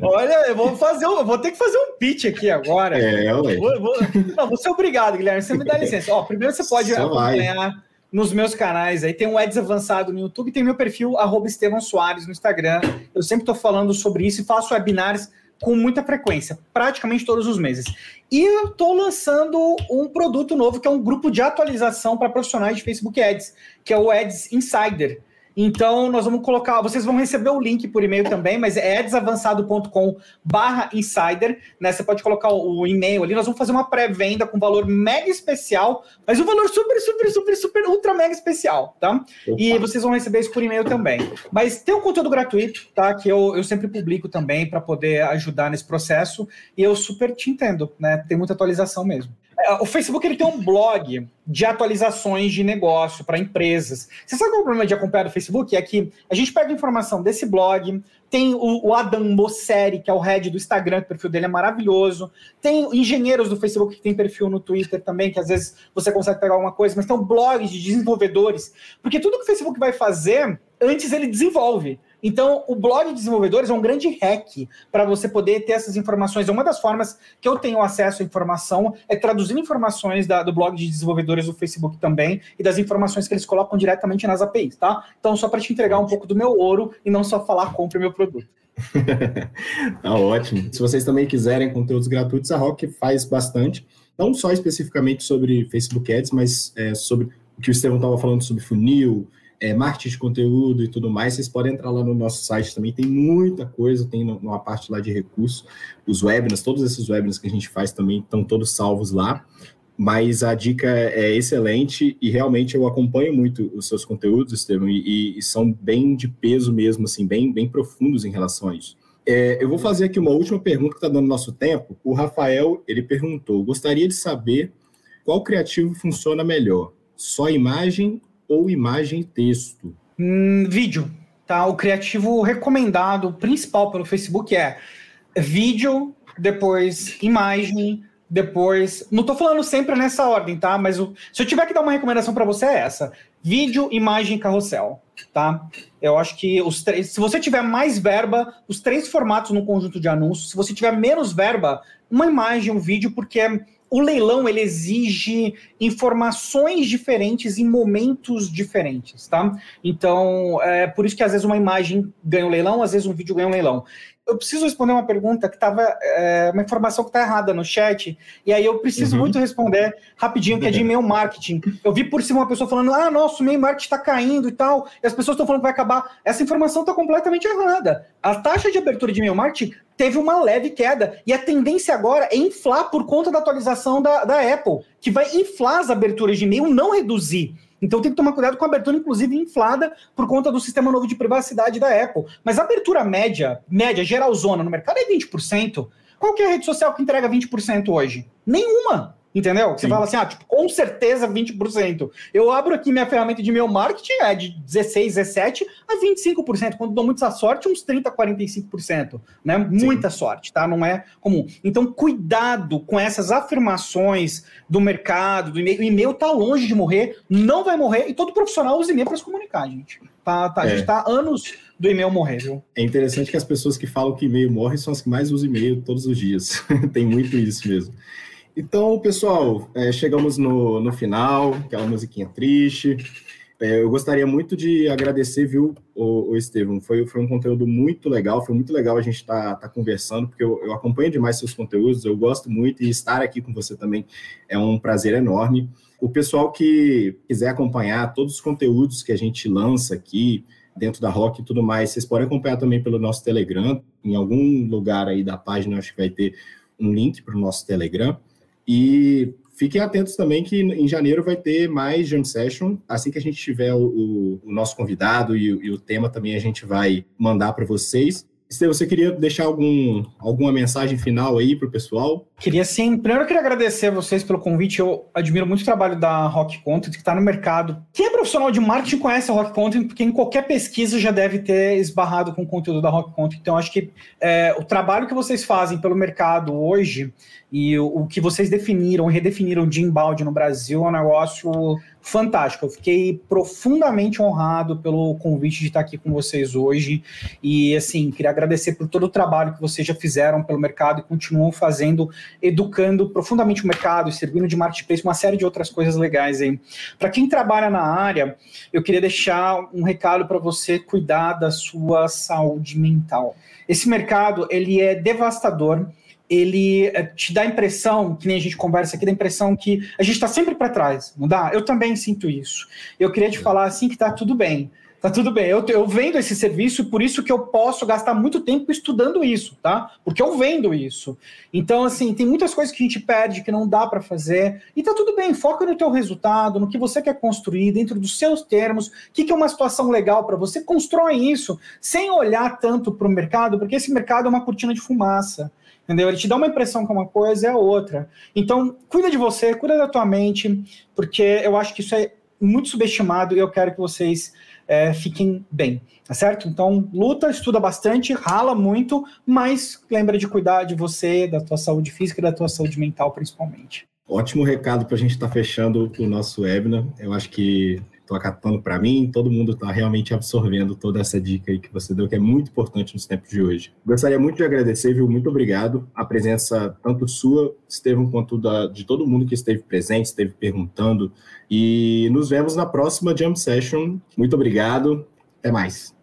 olha eu vou fazer, eu vou ter que fazer um pitch aqui agora. É, ué. Vou, vou, não, vou ser obrigado, Guilherme. Você me dá licença. Ó, primeiro você pode Só acompanhar vai. Nos meus canais aí. Tem um Eds Avançado no YouTube, tem meu perfil, arroba Estevão Soares no Instagram. Eu sempre estou falando sobre isso e faço webinars com muita frequência, praticamente todos os meses. E eu estou lançando um produto novo, que é um grupo de atualização para profissionais de Facebook Ads, que é o Ads Insider. Então, nós vamos colocar, vocês vão receber o link por e-mail também, mas é edsavançado.com barra insider, né? Você pode colocar o e-mail ali, nós vamos fazer uma pré-venda com valor mega especial, mas um valor super, super, super, super, ultra mega especial, tá? Opa. E vocês vão receber isso por e-mail também. Mas tem um conteúdo gratuito, tá? Que eu, eu sempre publico também para poder ajudar nesse processo, e eu super te entendo, né? Tem muita atualização mesmo. É, o Facebook ele tem um blog de atualizações de negócio para empresas. Você sabe qual é o problema de acompanhar o Facebook? É que a gente pega informação desse blog, tem o, Adam Mosseri, que é o head do Instagram, que o perfil dele é maravilhoso. Tem engenheiros do Facebook que tem perfil no Twitter também, que às vezes você consegue pegar alguma coisa, mas tem um blog de desenvolvedores. Porque tudo que o Facebook vai fazer, antes ele desenvolve. Então, o blog de desenvolvedores é um grande hack para você poder ter essas informações. É uma das formas que eu tenho acesso à informação é traduzindo informações da, do blog de desenvolvedores do Facebook também e das informações que eles colocam diretamente nas APIs, tá? Então, só para te entregar um pouco do meu ouro e não só falar compre meu produto. tá ótimo. Se vocês também quiserem conteúdos gratuitos, a Rock faz bastante, não só especificamente sobre Facebook Ads, mas é, sobre o que o Estevão estava falando sobre funil, é, marketing de conteúdo e tudo mais, vocês podem entrar lá no nosso site também, tem muita coisa, tem uma parte lá de recursos, os webinars, todos esses webinars que a gente faz também estão todos salvos lá, mas a dica é excelente e realmente eu acompanho muito os seus conteúdos, Estevam, e, e são bem de peso mesmo, assim, bem, bem profundos em relação a isso. É, eu vou fazer aqui uma última pergunta que está dando nosso tempo. O Rafael, ele perguntou, gostaria de saber qual criativo funciona melhor, só imagem ou imagem e texto? Hum, vídeo. Tá? O criativo recomendado principal pelo Facebook é vídeo, depois imagem, depois. Não estou falando sempre nessa ordem, tá? Mas o... se eu tiver que dar uma recomendação para você é essa: vídeo, imagem, carrossel, tá? Eu acho que os três. Se você tiver mais verba, os três formatos no conjunto de anúncios. Se você tiver menos verba, uma imagem, um vídeo, porque o leilão ele exige informações diferentes em momentos diferentes, tá? Então, é por isso que às vezes uma imagem ganha um leilão, às vezes um vídeo ganha um leilão. Eu preciso responder uma pergunta que estava é, uma informação que está errada no chat, e aí eu preciso uhum. muito responder rapidinho, que é de e-mail marketing. Eu vi por cima uma pessoa falando: ah, nosso e-mail marketing está caindo e tal, e as pessoas estão falando que vai acabar. Essa informação está completamente errada. A taxa de abertura de e-mail marketing teve uma leve queda. E a tendência agora é inflar por conta da atualização da, da Apple, que vai inflar as aberturas de e-mail, não reduzir. Então tem que tomar cuidado com a abertura, inclusive, inflada por conta do sistema novo de privacidade da Apple. Mas a abertura média, média, geralzona no mercado é 20%. Qual que é a rede social que entrega 20% hoje? Nenhuma. Entendeu? Você Sim. fala assim, ah, tipo, com certeza 20%. Eu abro aqui minha ferramenta de meu marketing, é de 16, 17 a 25%. Quando dou muita sorte, uns 30, 45%. Né? Muita sorte, tá? Não é comum. Então, cuidado com essas afirmações do mercado, do e-mail. O e-mail tá longe de morrer, não vai morrer, e todo profissional usa e-mail para se comunicar, gente. Tá, tá, é. A gente tá anos do e-mail morrer, viu? É interessante que as pessoas que falam que e-mail morre são as que mais usam e-mail todos os dias. Tem muito isso mesmo. Então, pessoal, é, chegamos no, no final, aquela musiquinha triste. É, eu gostaria muito de agradecer, viu, o, o Estevam. Foi, foi um conteúdo muito legal, foi muito legal a gente estar tá, tá conversando, porque eu, eu acompanho demais seus conteúdos, eu gosto muito, e estar aqui com você também é um prazer enorme. O pessoal que quiser acompanhar todos os conteúdos que a gente lança aqui, dentro da Rock e tudo mais, vocês podem acompanhar também pelo nosso Telegram. Em algum lugar aí da página, acho que vai ter um link para o nosso Telegram. E fiquem atentos também que em janeiro vai ter mais Jam Session. Assim que a gente tiver o, o, o nosso convidado e, e, o tema também a gente vai mandar para vocês. Esteve, você queria deixar algum, alguma mensagem final aí para o pessoal? Queria sim. Primeiro, eu queria agradecer a vocês pelo convite. Eu admiro muito o trabalho da Rock Content, que está no mercado. Quem é profissional de marketing conhece a Rock Content, porque em qualquer pesquisa já deve ter esbarrado com o conteúdo da Rock Content. Então, acho que é, o trabalho que vocês fazem pelo mercado hoje e o, o que vocês definiram, redefiniram de embalde no Brasil é um negócio fantástico. Eu fiquei profundamente honrado pelo convite de estar aqui com vocês hoje. E, assim, queria agradecer por todo o trabalho que vocês já fizeram pelo mercado e continuam fazendo, educando profundamente o mercado, servindo de marketplace, uma série de outras coisas legais aí. Para quem trabalha na área, eu queria deixar um recado para você cuidar da sua saúde mental. Esse mercado, ele é devastador ele eh, te dá a impressão, que nem a gente conversa aqui, dá a impressão que a gente está sempre para trás, não dá? Eu também sinto isso. Eu queria te é. falar assim que está tudo bem. Tá tudo bem. Eu, eu vendo esse serviço, por isso que eu posso gastar muito tempo estudando isso, tá? Porque eu vendo isso. Então, assim, tem muitas coisas que a gente perde, que não dá para fazer. E tá tudo bem. Foca no teu resultado, no que você quer construir, dentro dos seus termos. O que, que é uma situação legal para você? Constrói isso sem olhar tanto para o mercado, porque esse mercado é uma cortina de fumaça entendeu? Ele te dá uma impressão que uma coisa é a outra. Então, cuida de você, cuida da tua mente, porque eu acho que isso é muito subestimado e eu quero que vocês é, fiquem bem, tá certo? Então, luta, estuda bastante, rala muito, mas lembra de cuidar de você, da tua saúde física e da tua saúde mental, principalmente. Ótimo recado para a gente estar tá fechando o nosso webinar. Eu acho que estou acatando para mim, todo mundo está realmente absorvendo toda essa dica aí que você deu, que é muito importante nos tempos de hoje. Gostaria muito de agradecer, viu? Muito obrigado a presença tanto sua, Estevam, quanto da, de todo mundo que esteve presente, esteve perguntando. E nos vemos na próxima Jam Session. Muito obrigado. Até mais.